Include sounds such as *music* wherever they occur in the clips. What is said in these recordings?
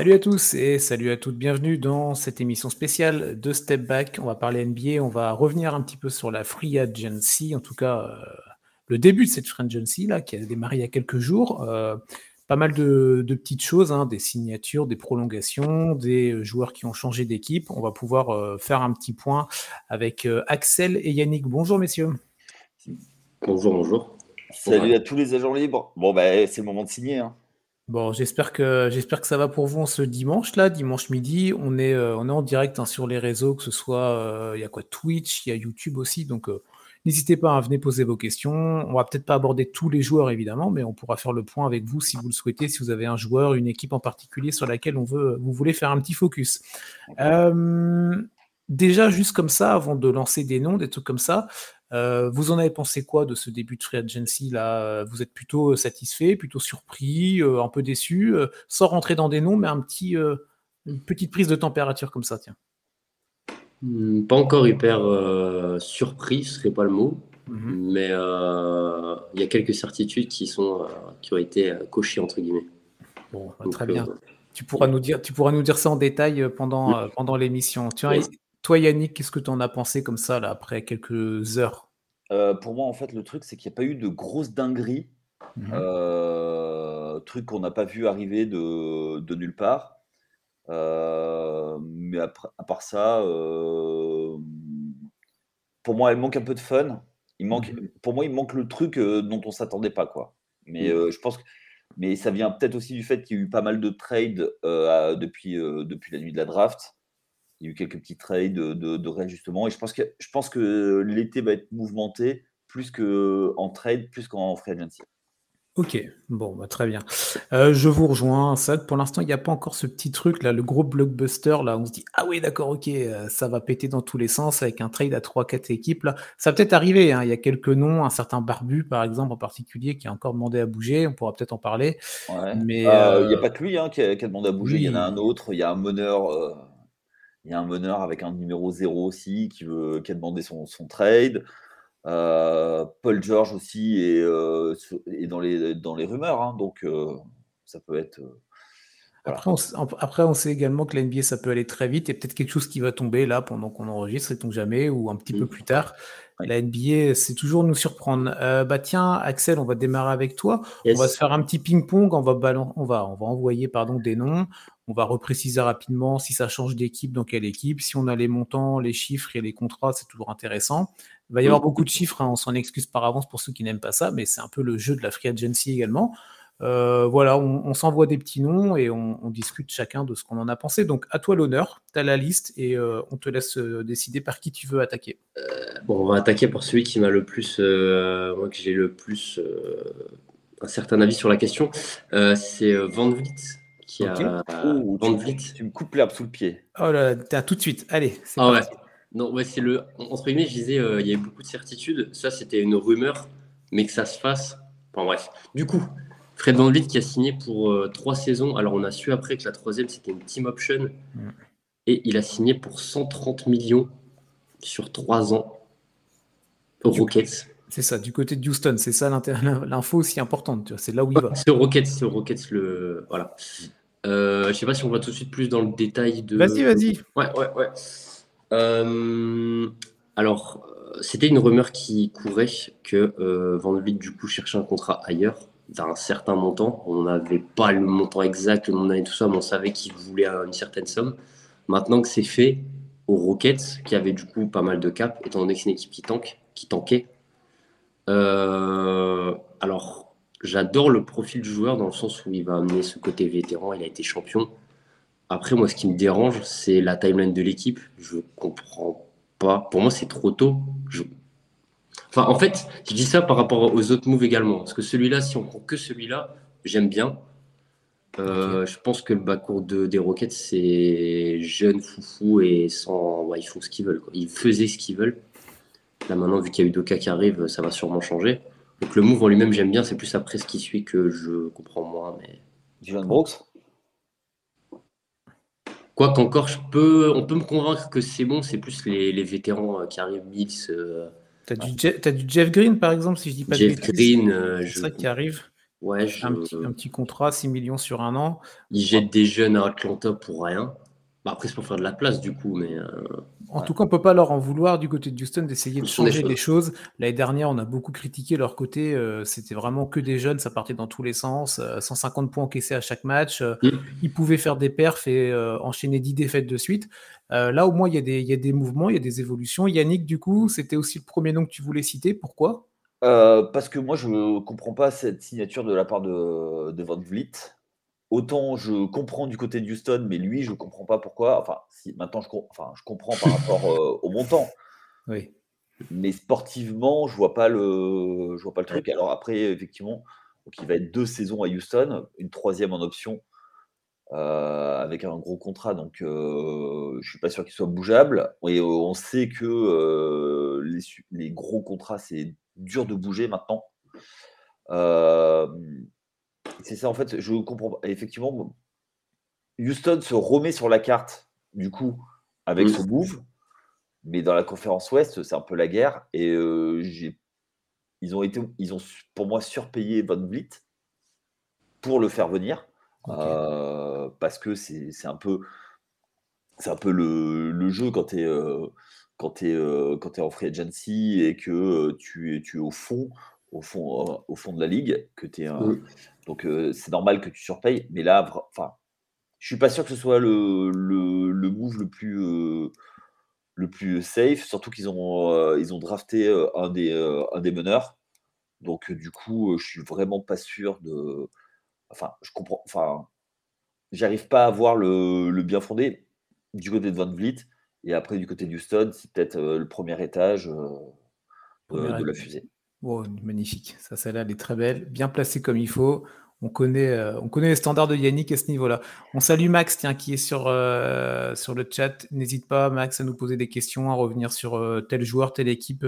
Salut à tous et salut à toutes, bienvenue dans cette émission spéciale de Step Back. On va parler NBA, on va revenir un petit peu sur la Free Agency, en tout cas euh, le début de cette Free Agency là, qui a démarré il y a quelques jours. Euh, pas mal de, petites choses, hein, des signatures, des prolongations, des joueurs qui ont changé d'équipe. On va pouvoir euh, faire un petit point avec Axel et Yannick. Bonjour messieurs. Bonjour, bonjour. Salut à tous les agents libres. Bon, bah, c'est le moment de signer. Hein. Bon, j'espère que j'espère que ça va pour vous ce dimanche là, dimanche midi. On est euh, on est en direct hein, sur les réseaux, que ce soit euh, il y a quoi Twitch, il y a YouTube aussi. Donc euh, n'hésitez pas à venir poser vos questions. On va peut-être pas aborder tous les joueurs évidemment, mais on pourra faire le point avec vous si vous le souhaitez, si vous avez un joueur, une équipe en particulier sur laquelle on veut vous voulez faire un petit focus. déjà juste comme ça, avant de lancer des noms, des trucs comme ça. Euh, vous en avez pensé quoi de ce début de free agency là? Vous êtes plutôt euh, satisfait, plutôt surpris, euh, un peu déçu, sans rentrer dans des noms, mais un petit, une petite prise de température comme ça, tiens. Hmm, pas encore hyper surpris, ce serait pas le mot, mhm. mais il y a quelques certitudes qui sont qui ont été cochées entre guillemets. Bon, bah, très bien. Tu pourras nous dire, tu pourras nous dire ça en détail pendant pendant l'émission. Toi, Yannick, qu'est-ce que tu en as pensé comme ça, là, après quelques heures? Euh, Pour moi, en fait, le truc, c'est qu'il n'y a pas eu de grosses dingueries. Mmh euh, truc qu'on n'a pas vu arriver de, nulle part. Euh, mais à part ça, pour moi, il manque un peu de fun. Il manque, mmh Pour moi, il manque le truc dont on s'attendait pas. quoi. Mais mmh. je pense que mais ça vient peut-être aussi du fait qu'il y a eu pas mal de trades depuis, depuis la nuit de la draft. Il y a eu quelques petits trades de, de, réajustement. Et je pense que, je pense que l'été va être mouvementé plus qu'en trade, plus qu'en free agency. Ok, bon, bah, très bien. Euh, je vous rejoins. Ça, pour l'instant, il n'y a pas encore ce petit truc là, le gros blockbuster là. On se dit ah oui, d'accord, ok, euh, ça va péter dans tous les sens avec un trade à 3-4 équipes là. Ça va peut-être arriver. Hein. Il y a quelques noms, un certain Barbu par exemple en particulier qui a encore demandé à bouger. On pourra peut-être en parler. Mais euh, il n'y a pas que lui hein, qui, a, demandé à bouger. Il y en a un autre. Il y a un meneur il y a un meneur avec un numéro 0 aussi qui, veut, qui a demandé son, son trade. Euh, Paul George aussi est, euh, est, dans, les, dans les rumeurs, hein, donc euh, ça peut être. Après, on, après, on, sait également que l'NBA, ça peut aller très vite et peut-être quelque chose qui va tomber là pendant qu'on enregistre, sait-on jamais, ou un petit peu mmh. plus tard. La NBA, c'est toujours nous surprendre. bah tiens, Axel, on va démarrer avec toi. On va se faire un petit ping-pong. On va, on va, on va envoyer pardon, des noms. On va repréciser rapidement si ça change d'équipe, dans quelle équipe. Si on a les montants, les chiffres et les contrats, c'est toujours intéressant. Il va y avoir beaucoup de chiffres, hein, on s'en excuse par avance pour ceux qui n'aiment pas ça, mais c'est un peu le jeu de la free agency également. Euh, voilà, on, s'envoie des petits noms et on, discute chacun de ce qu'on en a pensé. Donc à toi l'honneur, tu as la liste et euh, on te laisse euh, décider par qui tu veux attaquer. bon, on va attaquer par celui qui m'a le plus, moi que j'ai le plus un certain avis sur la question. c'est Van Vliet qui a oh, tu, me coupes l'herbe sous le pied. Oh là, là tout de suite. Allez, c'est ah ouais. Non, ouais, c'est le. Entre guillemets, je disais, euh, il y avait beaucoup de certitudes. Ça, c'était une rumeur, mais que ça se fasse. Enfin bref. Du coup, Fred Van Vliet qui a signé pour euh, trois saisons. Alors, on a su après que la troisième, c'était une team option. Mm. Et il a signé pour 130 millions sur trois ans aux Rockets. C'est ça, du côté de Houston, c'est ça l'info aussi importante, c'est là où il va. C'est Rockets, c'est Rockets le. Voilà. Euh, je sais pas si on va tout de suite plus dans le détail de. Vas-y, vas-y. Ouais, ouais, ouais. Euh, alors, euh, c'était une rumeur qui courait que euh, Van Vliet, du coup, cherchait un contrat ailleurs d'un certain montant. On n'avait pas le montant exact, le montant et tout ça, mais on savait qu'il voulait une certaine somme. Maintenant que c'est fait, aux Rockets, qui avait du coup pas mal de cap, étant donné que c'est une équipe qui tank, qui tankait. alors, J'adore le profil du joueur dans le sens où il va amener ce côté vétéran. Il a été champion. Après, moi, ce qui me dérange, c'est la timeline de l'équipe. Je comprends pas. Pour moi, c'est trop tôt. Enfin, en fait, je dis ça par rapport aux autres moves également. Parce que celui-là, si on prend que celui-là, j'aime bien. Euh, je pense que le backcourt de, des Rockets, c'est jeune, foufou et sans. ils font ce qu'ils veulent. Ils faisaient ce qu'ils veulent. Là, maintenant, vu qu'il y a eu Doka qui arrive, ça va sûrement changer. Donc le move en lui-même, j'aime bien. C'est plus après ce qui suit que je comprends moins. Mais... Dylan Brooks? Quoi qu'encore, je peux, on peut me convaincre que c'est bon. C'est plus les, vétérans euh, qui arrivent, Mills. Euh, T'as du, du, Jeff Green, par exemple, si je dis pas Jeff Green, euh, c'est ça qui arrive. Ouais, un, petit, contrat, 6 millions sur un an. Ils jettent des jeunes à Atlanta pour rien. Bah, après, c'est pour faire de la place, du coup, mais. Euh, en tout cas, on ne peut pas leur en vouloir du côté de Houston d'essayer de changer les choses. L'année dernière, on a beaucoup critiqué leur côté. Euh, c'était vraiment que des jeunes, ça partait dans tous les sens. 150 euh, points encaissés à chaque match. Mm. Ils pouvaient faire des perfs et enchaîner 10 défaites de suite. là, au moins, il y, y, a des mouvements, il y a des évolutions. Yannick, du coup, c'était aussi le premier nom que tu voulais citer. Pourquoi? Parce que moi, je ne comprends pas cette signature de la part de, de Van Vliet autant je comprends du côté de Houston, mais lui, je ne comprends pas pourquoi. Enfin, si maintenant je, enfin, je comprends par rapport euh, au montant. Oui. Mais sportivement, je vois pas le, je vois pas le truc. Alors après, effectivement, donc il va être deux saisons à Houston, une troisième en option euh, avec un gros contrat. Donc, euh, je suis pas sûr qu'il soit bougeable. Et on sait que les, les, gros contrats, c'est dur de bouger maintenant. C'est ça, en fait, je comprends pas. Effectivement, Houston se remet sur la carte, du coup, avec ce move. Mais dans la conférence Ouest, c'est un peu la guerre. Et euh, ils ont été, ils ont pour moi surpayé Von Vliet pour le faire venir. Euh, parce que c'est un peu, c'est un peu le, jeu quand tu es, euh, quand tu es, en free agency et que tu es, tu es au fond au fond, au fond de la ligue, que tu es un, donc euh, c'est normal que tu surpayes. Mais là, enfin, je suis pas sûr que ce soit le, le, move le plus, euh, le plus safe, surtout qu'ils ont, euh, ils ont drafté un, des, un des meneurs. Donc du coup, je suis vraiment pas sûr de. Enfin, je comprends. Enfin, j'arrive pas à voir le, bien fondé du côté de Van Vliet. Et après, du côté de Houston, c'est peut-être le premier étage de, la fusée. Oh, magnifique. Ça, celle-là, elle est très belle. Bien placée comme il faut. On connaît, euh, on connaît les standards de Yannick à ce niveau-là. On salue Max, tiens, qui est sur, euh, le chat. N'hésite pas, Max, à nous poser des questions, à revenir sur euh, tel joueur, telle équipe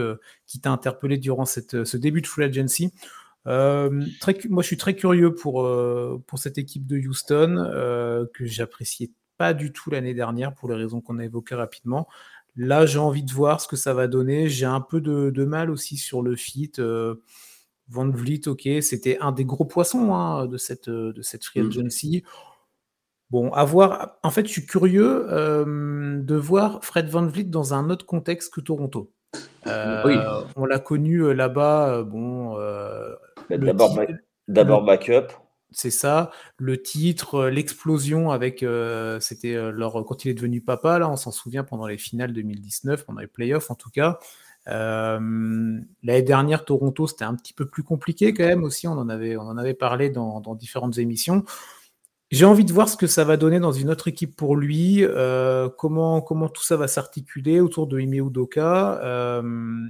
qui t'a interpellé durant ce début de Full Agency. moi, je suis très curieux pour, pour cette équipe de Houston, que j'appréciais pas du tout l'année dernière, pour les raisons qu'on a évoquées rapidement. Là, j'ai envie de voir ce que ça va donner. J'ai un peu de, de mal aussi sur le fit. Van Vliet, ok, c'était un des gros poissons hein, de, cette, de cette free mm. agency. Bon, à voir. En fait, je suis curieux euh, de voir Fred Van Vliet dans un autre contexte que Toronto. Euh, on l'a connu euh, là-bas. bon. D'abord backup. C'est ça. Le titre, l'explosion avec. C'était leur quand il est devenu papa. Là, on s'en souvient pendant les finales 2019, pendant les playoffs en tout cas. Euh, l'année dernière, Toronto, c'était un petit peu plus compliqué quand même aussi. On en avait parlé dans, différentes émissions. J'ai envie de voir ce que ça va donner dans une autre équipe pour lui, euh, comment, comment tout ça va s'articuler autour de Ime Udoka. Euh,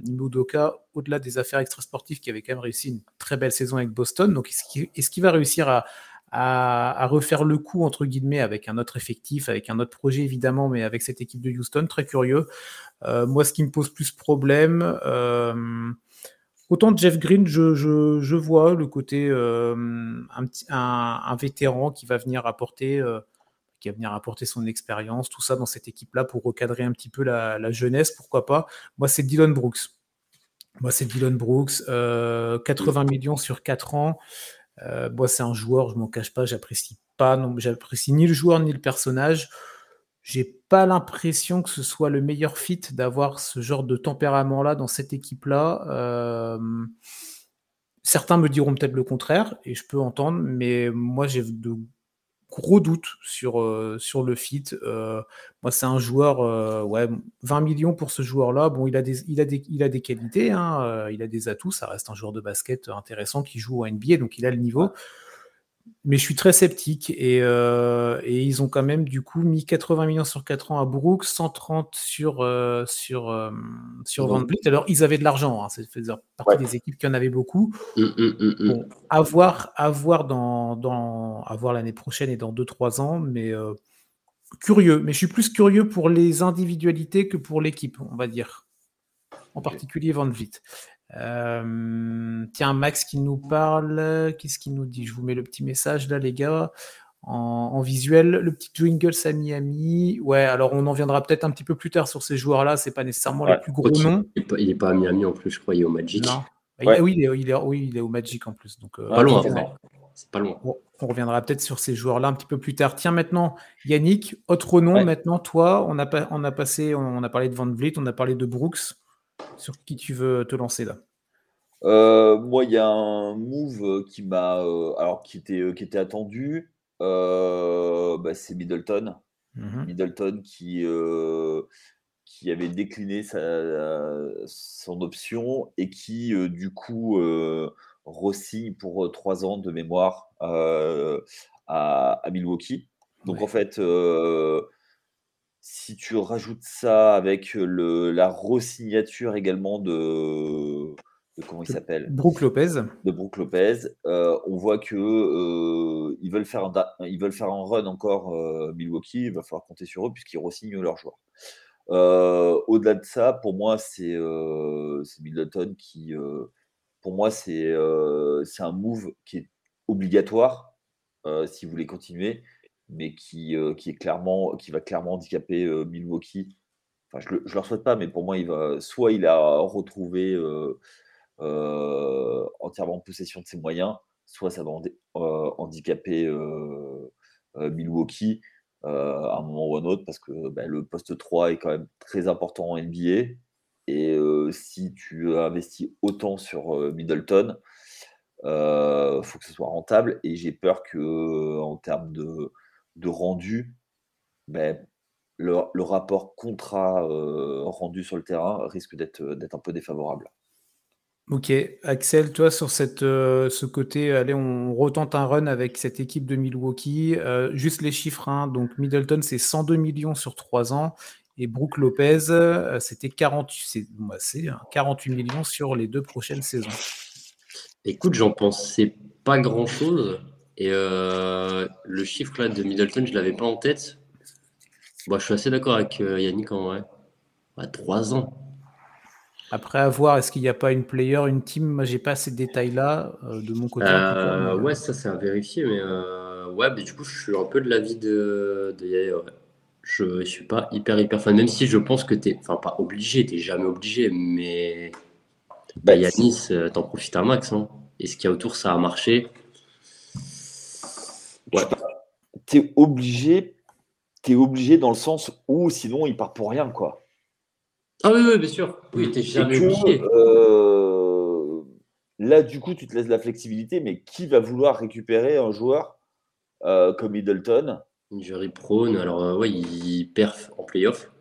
Ime Udoka, au-delà des affaires extrasportives, qui avait quand même réussi une très belle saison avec Boston, donc est-ce qu'il va réussir à, à, refaire le coup, entre guillemets, avec un autre effectif, avec un autre projet évidemment, mais avec cette équipe de Houston, très curieux. Euh, moi, ce qui me pose plus problème, euh, autant Jeff Green, je, vois le côté euh, un, vétéran qui va venir apporter qui va venir apporter son expérience, tout ça dans cette équipe-là pour recadrer un petit peu la, jeunesse, pourquoi pas. Moi, c'est Dylan Brooks. Moi, c'est Dylan Brooks. 80 millions sur 4 ans. Euh, moi, c'est un joueur, je m'en cache pas, j'apprécie pas, j'apprécie ni le joueur ni le personnage. J'ai pas l'impression que ce soit le meilleur fit d'avoir ce genre de tempérament-là dans cette équipe-là. Euh, certains me diront peut-être le contraire, et je peux entendre, mais moi j'ai de gros doute sur, euh, sur le fit. Euh, moi, c'est un joueur, ouais, 20 millions pour ce joueur-là. Bon, il a des, il a des, il a des qualités, hein, il a des atouts. Ça reste un joueur de basket intéressant qui joue en NBA, donc il a le niveau mais je suis très sceptique et, euh, et, ils ont quand même du coup mis 80 millions sur 4 ans à Brooks, 130 sur, euh, sur, euh, sur Van Vliet. Alors ils avaient de l'argent, hein, c'est partie des équipes qui en avaient beaucoup. Mmh, mmh, mmh, bon, à voir, à voir, dans, dans, à voir l'année prochaine et dans 2-3 ans, mais curieux. Mais je suis plus curieux pour les individualités que pour l'équipe, on va dire. En particulier Van Vliet. Euh, tiens, Max qui nous parle. Qu'est-ce qu'il nous dit? Je vous mets le petit message là, les gars. En, visuel, le petit Jingles à Miami. Ouais, alors on en viendra peut-être un petit peu plus tard sur ces joueurs-là. C'est pas nécessairement les plus gros noms. Il n'est pas, à Miami en plus, je crois. Il est au Magic. Non. Ah, oui, il est, oui, il est, au Magic en plus. Donc, euh, pas loin. c'est pas loin. on reviendra peut-être sur ces joueurs-là un petit peu plus tard. Tiens, maintenant, Yannick, autre nom, maintenant, toi, on a, on a passé, on a parlé de Van Vliet, on a parlé de Brooks. Sur qui tu veux te lancer là euh, Moi, il y a un move qui m'a, euh, alors qui était, qui était attendu. Bah, c'est Middleton. Mmh Middleton qui, qui avait décliné son option et qui, du coup, re-signe pour trois ans de mémoire à, Milwaukee. Donc, en fait, si tu rajoutes ça avec le, la re-signature également de, comment il s'appelle? Brooke Lopez. De Brooke Lopez. on voit que ils veulent faire un, ils veulent faire un run encore Milwaukee. Il va falloir compter sur eux puisqu'ils re-signent leurs joueurs. Au-delà de ça, pour moi, c'est Middleton qui, pour moi, c'est un move qui est obligatoire si vous voulez continuer, mais qui, qui, est clairement, qui va clairement handicaper Milwaukee. Enfin, je ne le, leur pas, mais pour moi, il va, soit il a retrouvé entièrement possession de ses moyens, soit ça va handicaper Milwaukee. Euh, à un moment ou à un autre, parce que ben, le poste 3 est quand même très important en NBA. Et euh, si tu investis autant sur euh, Middleton, il faut que ce soit rentable. Et j'ai peur que en termes de, de rendu, ben, le, le, rapport contrat rendu sur le terrain risque d'être un peu défavorable. Ok, Axel, toi sur cette, euh, ce côté, allez, on retente un run avec cette équipe de Milwaukee. Euh, juste les chiffres, hein, donc Middleton, c'est 102 millions sur 3 ans et Brooke Lopez, euh, c'était 48 hein, millions sur les deux prochaines saisons. Écoute, j'en pensais pas grand-chose et le chiffre là de Middleton, je l'avais pas en tête. Moi, je suis assez d'accord avec Yannick en vrai. 3 ans. Après avoir, est-ce qu'il n'y a pas une player, une team? Moi, j'ai pas ces détails-là euh, de mon côté. Euh, ouais, ça c'est à vérifier, mais euh, ouais, mais du coup, je suis un peu de l'avis de, de Je ne suis pas hyper hyper fan, même si je pense que tu es, enfin pas obligé, tu jamais obligé, mais bah, Yanis, t'en profites un max. Hein. Et ce qu'il y a autour, ça a marché. Ouais. Tu es obligé, es obligé dans le sens où sinon il part pour rien, quoi. Ah oui, bien sûr. Oui, t'es jamais obligé. Euh, là, du coup, tu te laisses la flexibilité, mais qui va vouloir récupérer un joueur euh, comme Middleton? Injury prone, alors euh, ouais, il perf en playoff.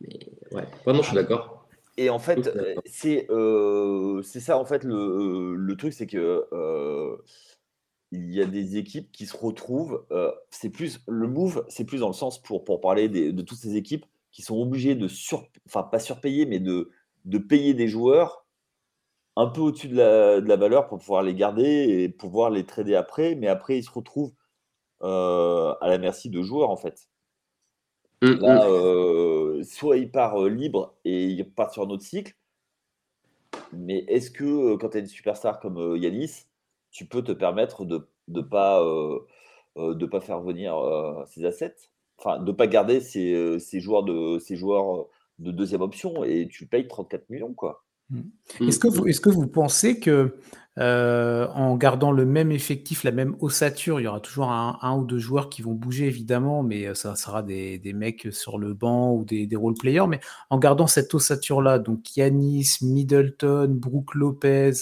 Mais ouais, non, je suis d'accord. Et en fait, c'est c'est ça, en fait, le, le truc, c'est que il y a des équipes qui se retrouvent. c'est plus le move, c'est plus dans le sens pour, pour parler de toutes ces équipes qui sont obligés de sur, enfin pas surpayer, mais de, de payer des joueurs un peu au-dessus de la, de la, valeur pour pouvoir les garder et pouvoir les trader après. Mais après, ils se retrouvent euh, à la merci de joueurs, en fait. Mmh, Là, mmh. Euh, soit il part euh, libre et il part sur un autre cycle. Mais est-ce que quand tu as une superstar comme Yanis, tu peux te permettre de ne pas, de pas faire venir ses assets enfin, de ne pas garder ces, joueurs de, ces joueurs de deuxième option et tu payes 34 millions. quoi. Mmh. Mmh. Est-ce que, vous, est que vous pensez que en gardant le même effectif, la même ossature, il y aura toujours un, ou deux joueurs qui vont bouger évidemment, mais ça sera des, mecs sur le banc ou des, des role players, mais en gardant cette ossature-là, donc Yanis, Middleton, Brooke Lopez,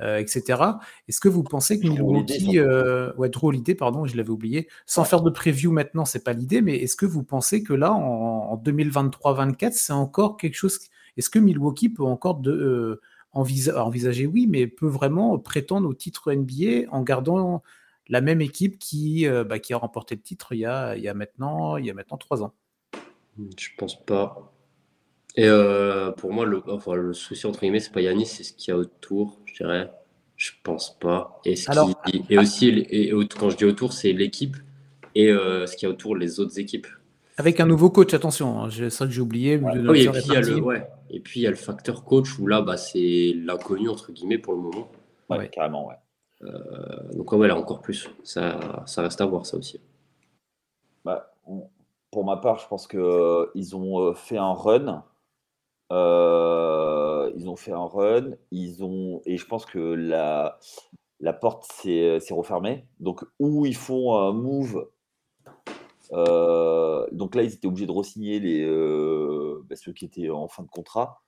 euh, etc. Est-ce que vous pensez que Milwaukee, euh, ouais, drôle idée, pardon, je l'avais oublié, sans faire de preview maintenant, c'est pas l'idée, mais est-ce que vous pensez que là, en, 2023-24, c'est encore quelque chose Est-ce que Milwaukee peut encore de, euh, envisager, oui, mais peut vraiment prétendre au titre NBA en gardant la même équipe qui, bah, qui a remporté le titre il y a, il y a maintenant, il y a maintenant trois ans Je pense pas. Et euh, pour moi, le, enfin, le souci entre guillemets, c'est pas Yanis, c'est ce qu'il y a autour, je dirais. Je pense pas. Et, ce qui, et aussi, et, quand je dis autour, c'est l'équipe et euh, ce qu'il y a autour, les autres équipes. Avec un nouveau coach, attention, hein, c'est ça que j'ai oublié. oui, et, puis, il y a le, ouais. et puis il y a le facteur coach où là, bah, c'est l'inconnu entre guillemets pour le moment. Ouais, carrément, ouais. Euh, donc ouais, là encore plus. Ça, ça reste à voir ça aussi. Bah, pour ma part, je pense qu'ils ont fait un run euh, ils ont fait un run, ils ont et je pense que la la porte s'est refermée. Donc, où ils font un move. donc là, ils étaient obligés de re-signer les, bah, ceux qui étaient en fin de contrat.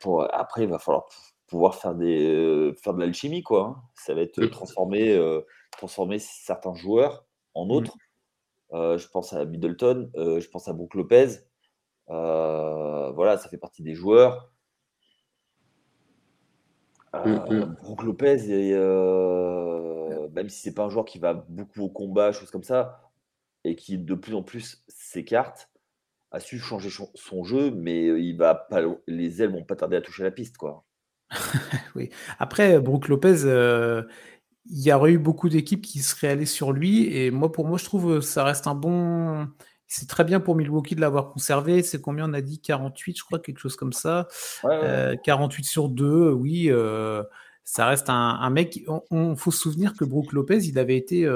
pour, après, il va falloir pouvoir faire, des, faire de l'alchimie. quoi. Hein. Ça va être transformer, transformer certains joueurs en mmh. autres. je pense à Middleton, je pense à Brook Lopez. Voilà, ça fait partie des joueurs. Mmh, mmh. Brook Lopez, et, même si c'est pas un joueur qui va beaucoup au combat, choses comme ça, et qui de plus en plus s'écarte, a su changer son jeu, mais il va pas, les ailes vont pas tarder à toucher la piste, quoi. *laughs* oui. Après, Brook Lopez, il y aurait eu beaucoup d'équipes qui seraient allées sur lui, et moi, pour moi, je trouve ça reste un bon. C'est très bien pour Milwaukee de l'avoir conservé. C'est combien on a dit? 48, je crois, quelque chose comme ça. 48 sur 2, oui. ça reste un, mec. On, faut se souvenir que Brook Lopez, il avait été.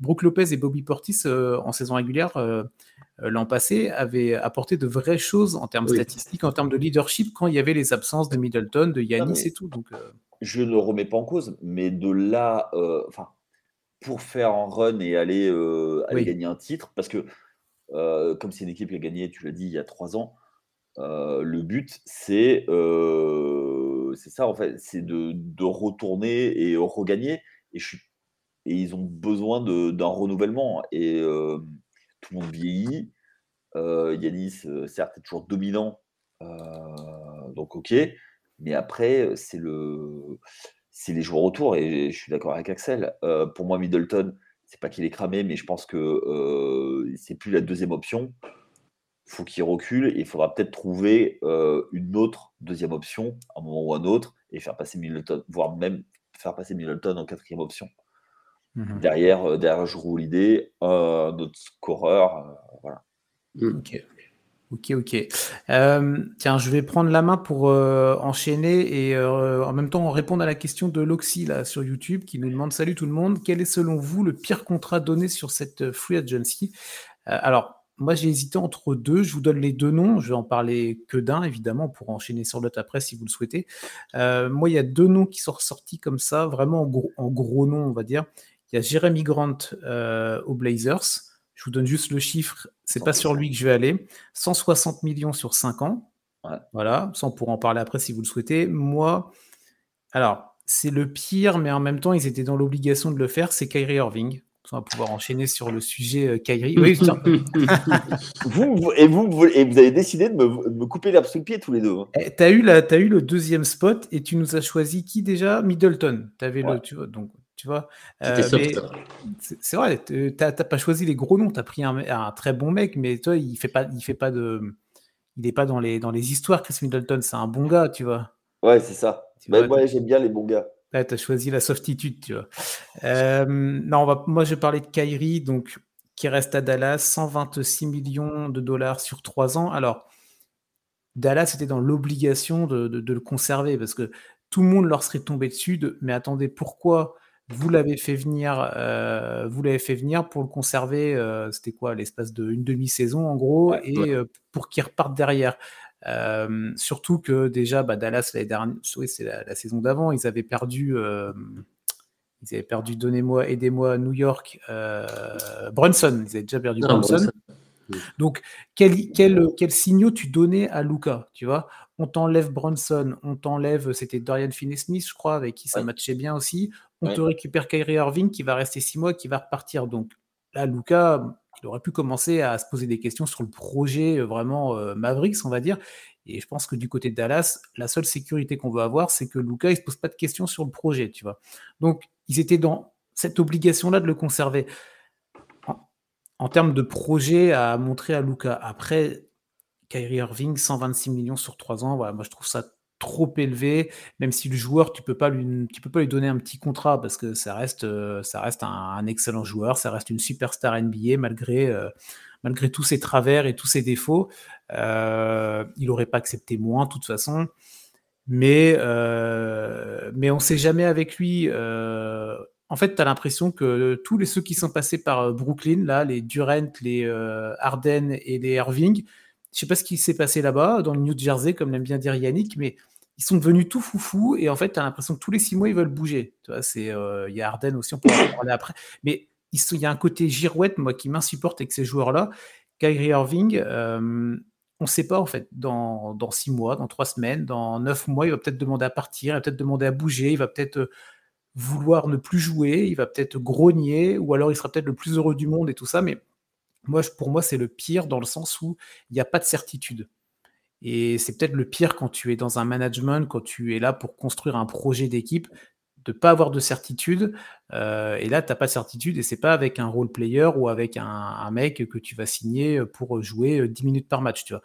Brook Lopez et Bobby Portis en saison régulière euh, l'an passé, avait apporté de vraies choses en termes statistiques, en termes de leadership, quand il y avait les absences de Middleton, de Yanis et tout. Donc, euh. Je ne remets pas en cause, mais de là, euh, enfin, pour faire un run et aller, gagner un titre, parce que comme c'est une équipe qui a gagné, tu l'as dit, il y a trois ans, le but, c'est c'est ça, en fait, c'est de, de, retourner et regagner. Et, je et ils ont besoin d'un renouvellement. Et tout le monde vieillit. Euh, Yanis, euh, certes, est toujours dominant, euh, donc ok. Mais après, c'est le, les joueurs autour. Et je suis d'accord avec Axel. pour moi, Middleton, c'est pas qu'il est cramé, mais je pense que c'est plus la deuxième option. Il faut qu'il recule et il faudra peut-être trouver une autre deuxième option à un moment ou à un autre et faire passer Middleton, voire même faire passer Middleton en quatrième option. Mmh derrière, euh, derrière roule l'idée, un autre scoreur. Euh, voilà. Mmh. Ok. Ok, ok. Euh, tiens, je vais prendre la main pour enchaîner et en même temps répondre à la question de Loxy là sur YouTube qui nous demande Salut tout le monde, quel est selon vous le pire contrat donné sur cette free agency? Alors, moi j'ai hésité entre deux, je vous donne les deux noms, je vais en parler que d'un évidemment pour enchaîner sur l'autre après si vous le souhaitez. moi il y a deux noms qui sont ressortis comme ça, vraiment en gros, en noms on va dire. Il y a Jeremy Grant euh, aux Blazers. Je vous donne juste le chiffre. C'est pas sur lui que je vais aller. 160 millions sur 5 ans. Voilà. Ça, on pourra en parler après si vous le souhaitez. Moi, alors, c'est le pire, mais en même temps, ils étaient dans l'obligation de le faire. C'est Kyrie Irving. On va pouvoir enchaîner sur le sujet euh, Kyrie. Oui, *laughs* vous, et, vous, et vous avez décidé de me, couper l'herbe sous le pied tous les deux. Hein. Eh, tu as, eu as eu le deuxième spot et tu nous as choisi qui déjà? Middleton. Tu avais le, tu vois, donc tu vois? Euh, c'est vrai, tu n'as pas choisi les gros noms, tu as pris un, très bon mec, mais toi, il fait pas, il fait pas de, il n'est pas dans les, dans les histoires. Chris Middleton, c'est un bon gars, tu vois? Ouais, c'est ça. Bah, ouais, j'aime bien les bons gars. tu as choisi la softitude, tu vois. Euh, non, on va, moi, je parlais de Kyrie, donc qui reste à Dallas, 126 millions de dollars sur trois ans. Alors, Dallas était dans l'obligation de, de, le conserver parce que tout le monde leur serait tombé dessus. mais attendez, pourquoi vous l'avez fait venir, euh, vous l'avez fait venir pour le conserver. Euh, c'était quoi, l'espace d'une demi-saison en gros, et euh, pour qu'il reparte derrière. surtout que déjà, bah, Dallas l'année dernière, c'est la, saison d'avant, ils avaient perdu. ils avaient perdu, donnez-moi, aidez-moi, New York, Brunson. Ils avaient déjà perdu ah, Brunson. Donc, quel, quel, quel signaux tu donnais à Luca, tu vois? On t'enlève Brunson, on t'enlève, c'était Dorian Finney-Smith, je crois, avec qui ça matchait bien aussi. On te récupère Kyrie Irving qui va rester six mois, qui va repartir. Donc là, Luca, il aurait pu commencer à se poser des questions sur le projet euh, vraiment euh, Mavericks, on va dire. Et je pense que du côté de Dallas, la seule sécurité qu'on veut avoir, c'est que Luca, il se pose pas de questions sur le projet, tu vois. Donc, ils étaient dans cette obligation-là de le conserver. En, termes de projet à montrer à Luca. Après, Kyrie Irving, 126 millions sur trois ans, voilà, moi je trouve ça trop élevé, même si le joueur, tu peux pas lui, peux pas lui donner un petit contrat parce que ça reste, euh, ça reste un, excellent joueur, ça reste une superstar NBA malgré, euh, malgré tous ses travers et tous ses défauts. Euh, il aurait pas accepté moins de toute façon, mais, mais on sait jamais avec lui. en fait, tu as l'impression que tous les ceux qui sont passés par Brooklyn, là, les Durant, les Harden et les Irving, je sais pas ce qui s'est passé là-bas, dans le New Jersey, comme l'aime bien dire Yannick, mais ils sont devenus tout foufou et en fait, tu as l'impression que tous les six mois, ils veulent bouger. Il y a Arden aussi, on peut en parler après. Mais il y a un côté girouette, moi, qui m'insupporte avec ces joueurs-là. Kyrie Irving, on ne sait pas en fait, dans, dans, six mois, dans trois semaines, dans neuf mois, il va peut-être demander à partir, il va peut-être demander à bouger, il va peut-être euh, vouloir ne plus jouer, il va peut-être grogner, ou alors il sera peut-être le plus heureux du monde et tout ça, mais moi, pour moi, c'est le pire dans le sens où il n'y a pas de certitude. Et c'est peut-être le pire quand tu es dans un management, quand tu es là pour construire un projet d'équipe, de pas avoir de certitude. Euh, et là, tu n'as pas de certitude et c'est pas avec un role player ou avec un, mec que tu vas signer pour jouer 10 minutes par match. Tu vois.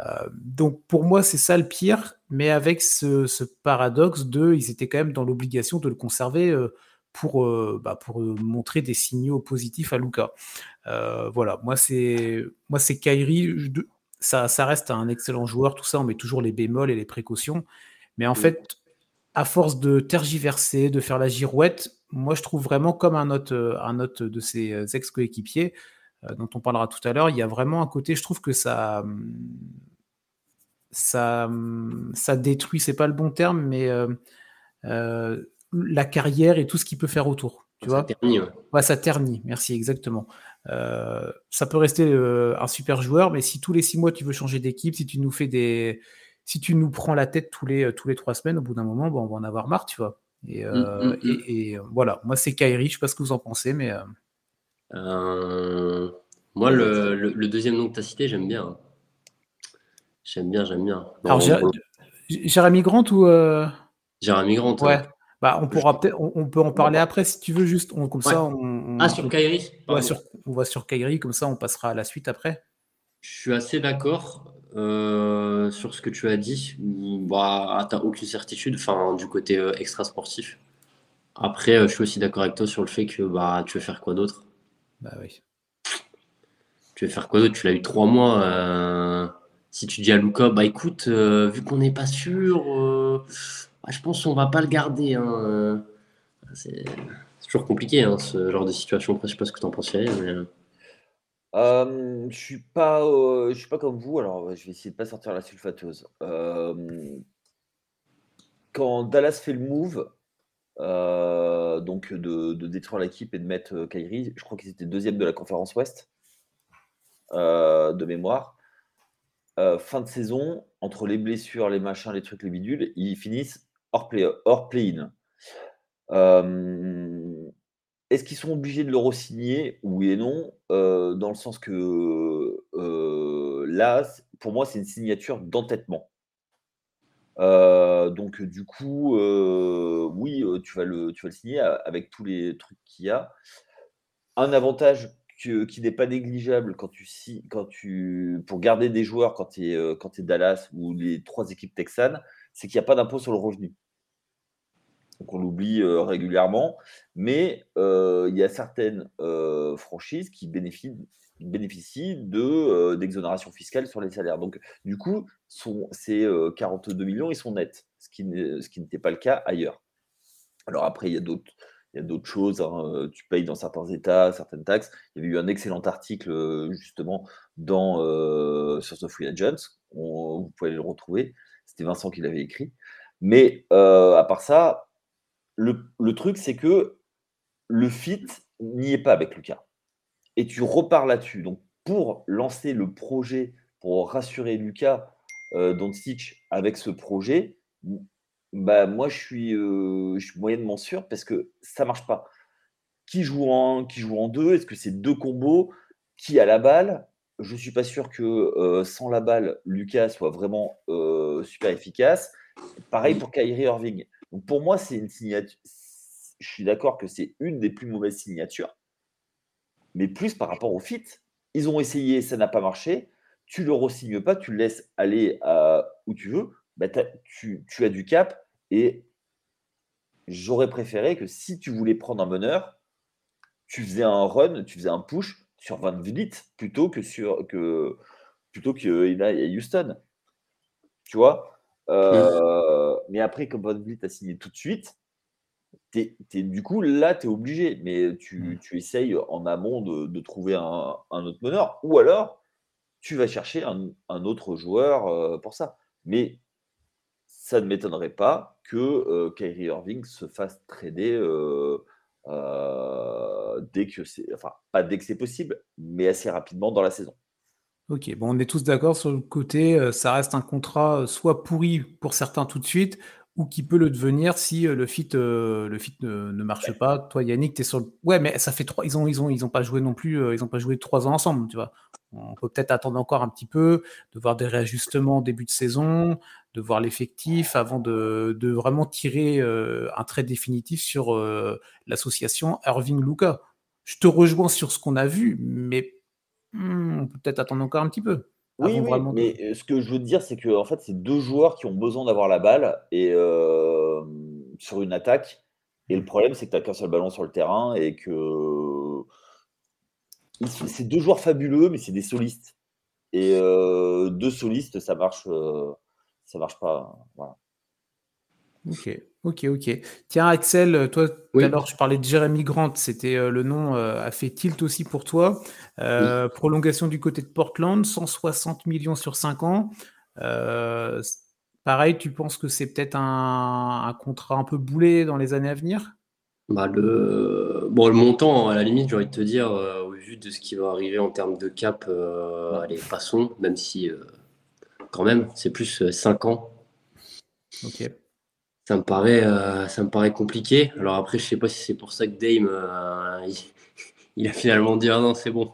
Euh, donc pour moi, c'est ça le pire, mais avec ce, paradoxe de, ils étaient quand même dans l'obligation de le conserver euh, pour, bah, pour montrer des signaux positifs à Luca. voilà, moi c'est moi c'est Kyrie. ça, ça reste un excellent joueur, tout ça, on met toujours les bémols et les précautions. Mais en fait, à force de tergiverser, de faire la girouette, moi je trouve vraiment comme un autre, euh, un autre de ses euh, ex-coéquipiers, euh, dont on parlera tout à l'heure, il y a vraiment un côté, je trouve que ça, ça, ça détruit, c'est pas le bon terme, mais la carrière et tout ce qu'il peut faire autour. Tu ça vois ternit, ouais. ça ternit, merci, exactement. ça peut rester un super joueur, mais si tous les six mois tu veux changer d'équipe, si tu nous fais des, si tu nous prends la tête tous les, tous les trois semaines, au bout d'un moment, bon, on va en avoir marre, tu vois. Et, euh, mmh, mmh. et, voilà, moi c'est Kairi, je sais pas ce que vous en pensez, mais. Euh, euh, moi, le, le, deuxième nom que tu as cité, j'aime bien. J'aime bien, j'aime bien. Alors, Jérémy Grant ou. Jérémy Grant, ouais. Bah, on, pourra peut on, peut en parler après si tu veux, juste on, comme ça. On, ah, sur Kairi On va sur Kairi, comme ça on passera à la suite après. Je suis assez d'accord. Euh, sur ce que tu as dit, bah, tu n'as aucune certitude enfin, du côté euh, extra sportif. Après, euh, je suis aussi d'accord avec toi sur le fait que bah, tu veux faire quoi d'autre? Bah oui. Tu veux faire quoi d'autre? Tu l'as eu trois mois. si tu dis à Luca, bah écoute, vu qu'on n'est pas sûr, bah, je pense qu'on va pas le garder. Hein. C'est toujours compliqué hein, ce genre de situation. Après, je sais pas ce que tu en penses, mais. Je suis je suis pas comme vous, alors je vais essayer de pas sortir la sulfateuse. quand Dallas fait le move, donc de détruire l'équipe et de mettre, Kyrie, je crois qu'ils étaient deuxième de la conférence ouest, de mémoire. fin de saison, entre les blessures, les machins, les trucs, les bidules, ils finissent hors play hors play-in. Est-ce qu'ils sont obligés de le re-signer? Oui et non, dans le sens que là, pour moi, c'est une signature d'entêtement. Donc, du coup, oui, tu vas, le, signer avec tous les trucs qu'il y a. Un avantage qui n'est pas négligeable quand tu, quand pour garder des joueurs quand tu es, es Dallas ou les trois équipes texanes, c'est qu'il n'y a pas d'impôt sur le revenu donc on l'oublie régulièrement, mais il y a certaines franchises qui bénéficient, de, d'exonération fiscale sur les salaires. Donc du coup, ces 42 millions, ils sont nets, ce qui, n'était pas le cas ailleurs. Alors après, il y a d'autres, il y d'autres choses. Hein, tu payes dans certains États certaines taxes. Il y avait eu un excellent article justement dans euh, Source of Free Agents. vous pouvez le retrouver. C'était Vincent qui l'avait écrit. Mais à part ça, le, truc, c'est que le fit n'y est pas avec Lucas. Et tu repars là-dessus. Donc, pour lancer le projet, pour rassurer Lucas euh, Doncic avec ce projet, bah, moi, je suis, euh, moyennement sûr parce que ça marche pas. Qui joue en qui joue en deux? Est-ce que c'est deux combos? Qui a la balle? Je ne suis pas sûr que euh, sans la balle, Lucas soit vraiment euh, super efficace. Pareil pour Kyrie Irving. Donc pour moi, c'est une signature. Je suis d'accord que c'est une des plus mauvaises signatures, mais plus par rapport au fit. Ils ont essayé, ça n'a pas marché. Tu le re-signes pas, tu le laisses aller où tu veux. Bah, tu, as du cap et j'aurais préféré que si tu voulais prendre un meneur, tu faisais un run, tu faisais un push sur 20 minutes plutôt que sur que plutôt qu'il a Houston. Tu vois euh, mais après, comme Van Vliet a signé tout de suite, du coup, là, tu es obligé. Mais tu, mmh. tu, essayes en amont de, de trouver un, un, autre meneur. Ou alors, tu vas chercher un, un autre joueur euh, pour ça. Mais ça ne m'étonnerait pas que Kyrie Irving se fasse trader dès que c'est, enfin pas dès que c'est possible, mais assez rapidement dans la saison. Ok, bon, on est tous d'accord sur le côté, ça reste un contrat soit pourri pour certains tout de suite, ou qui peut le devenir si le fit, le fit ne, marche pas. Toi, Yannick, tu es sur le. Ouais, mais ça fait trois. Ils ont, ils ont, ils ont pas joué non plus. ils ont pas joué trois ans ensemble, tu vois. On peut peut-être attendre encore un petit peu, de voir des réajustements au début de saison, de voir l'effectif avant de, de, vraiment tirer un trait définitif sur l'association Irving-Luca. Je te rejoins sur ce qu'on a vu, mais hmm, on peut peut-être attendre encore un petit peu. Oui, oui, mais ce que je veux dire, c'est que en fait, c'est deux joueurs qui ont besoin d'avoir la balle et sur une attaque. Et le problème, c'est que tu n'as qu'un seul ballon sur le terrain et que c'est deux joueurs fabuleux, mais c'est des solistes. Et deux solistes, ça marche, ça marche pas. Voilà. Ok, ok, ok. Tiens, Axel, toi, tout à l'heure, je parlais de Jeremy Grant, c'était euh, le nom euh, a fait tilt aussi pour toi. Euh, prolongation du côté de Portland, 160 millions sur 5 ans. pareil, tu penses que c'est peut-être un, contrat un peu boulé dans les années à venir? Bah le... Bon, le montant, à la limite, j'ai envie de te dire, au vu de ce qui va arriver en termes de cap, allez, passons, même si, quand même, c'est plus 5 ans. Ok ça me paraît, euh, ça me paraît compliqué. Alors après, je sais pas si c'est pour ça que Dame, euh, il, *laughs* a finalement dit ah non, c'est bon.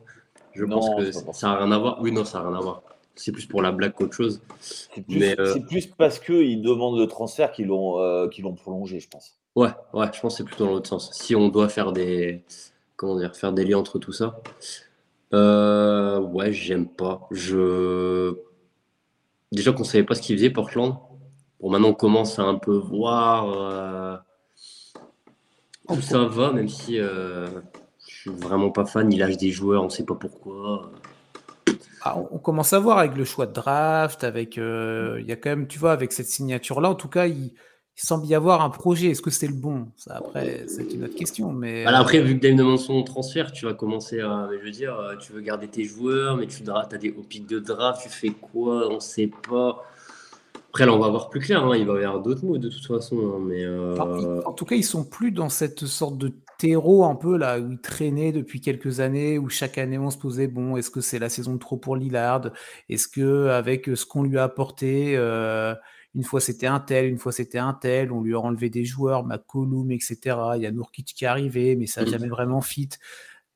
Je pense que ça n'a rien à voir. Oui, non, ça n'a rien à voir. C'est plus pour la blague qu'autre chose. C'est plus, euh, plus, parce qu'ils demandent le transfert qu'ils l'ont l'ont prolongé, je pense. Ouais, ouais, je pense que c'est plutôt dans l'autre sens. Si on doit faire des comment dire, faire des liens entre tout ça. ouais, j'aime pas. Je déjà qu'on savait pas ce qu'il faisait Portland. Bon, maintenant, on commence à un peu voir euh, où ça va, même si euh, je suis vraiment pas fan. Il lâche des joueurs, on sait pas pourquoi. Ah, on commence à voir avec le choix de draft, avec euh, il y a quand même, tu vois, avec cette signature-là, en tout cas, il, semble y avoir un projet. Est-ce que c'est le bon? Ça, après, c'est une autre question. Mais bah après, vu que Dave demande son transfert, tu vas commencer à, je veux dire, tu veux garder tes joueurs, mais tu as des au pic de draft, tu fais quoi? On sait pas. Après, là, on va voir plus clair. Hein. Il va y avoir d'autres mots de toute façon. Hein, mais euh, en, tout cas, ils sont plus dans cette sorte de terreau un peu là où ils traînaient depuis quelques années, où chaque année on se posait bon, est-ce que c'est la saison de trop pour Lillard? Est-ce que avec ce qu'on lui a apporté, euh, une fois c'était un tel, une fois c'était un tel, on lui a enlevé des joueurs, McCollum, etc. Il y a Nourkic qui est arrivé, mais ça n'a jamais vraiment fit.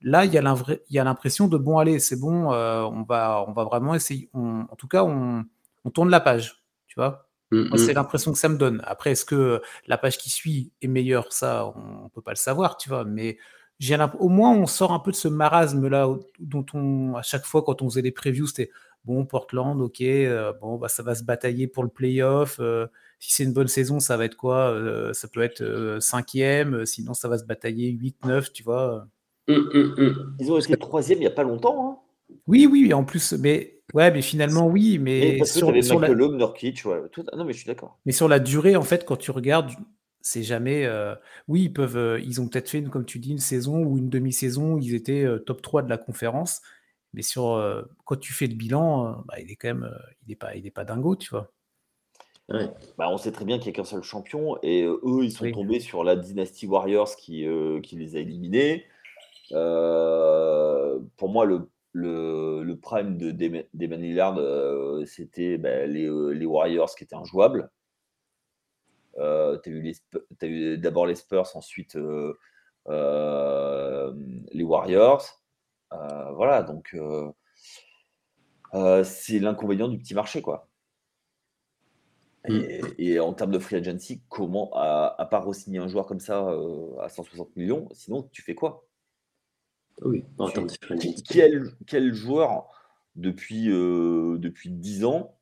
Là, il y a l'impression de bon, allez, c'est bon, euh, on, va, on va vraiment essayer. en tout cas, on, on tourne la page. Tu vois? Mmh, c'est mmh. l'impression que ça me donne. Après, est-ce que la page qui suit est meilleure? Ça, on ne peut pas le savoir, tu vois. Mais j'ai au moins, on sort un peu de ce marasme-là dont on, à chaque fois, quand on faisait des previews, c'était bon, Portland, ok, euh, bon, bah, ça va se batailler pour le playoff. Euh, si c'est une bonne saison, ça va être quoi euh, Ça peut être cinquième, sinon ça va se batailler 8-9, tu vois. Ils ont été troisième il n'y a pas longtemps. Hein? oui, oui, en plus, mais Ouais, mais finalement, oui, mais sur, la... non, mais je suis d'accord. Mais sur la durée, en fait, quand tu regardes, c'est jamais. Euh, oui, ils peuvent. Euh, ils ont peut-être fait, comme tu dis, une saison ou une demi-saison, ils étaient euh, top 3 de la conférence. Mais sur quand tu fais le bilan, bah, il est quand même. il n'est pas, il est pas dingo, tu vois. Bah, on sait très bien qu'il n'y a qu'un seul champion et eux, ils sont tombés sur la dynastie Warriors qui, qui les a éliminés. pour moi, le le, prime de Damon Lillard, euh, c'était bah, euh, les, Warriors qui étaient injouables. Euh, tu as eu, d'abord les Spurs, ensuite les Warriors. voilà, donc c'est l'inconvénient du petit marché, quoi. Et, mm. en termes de free agency, comment, à, à part re-signer un joueur comme ça à 160 millions, sinon tu fais quoi? Oui, quel, joueur depuis, euh, depuis 10 ans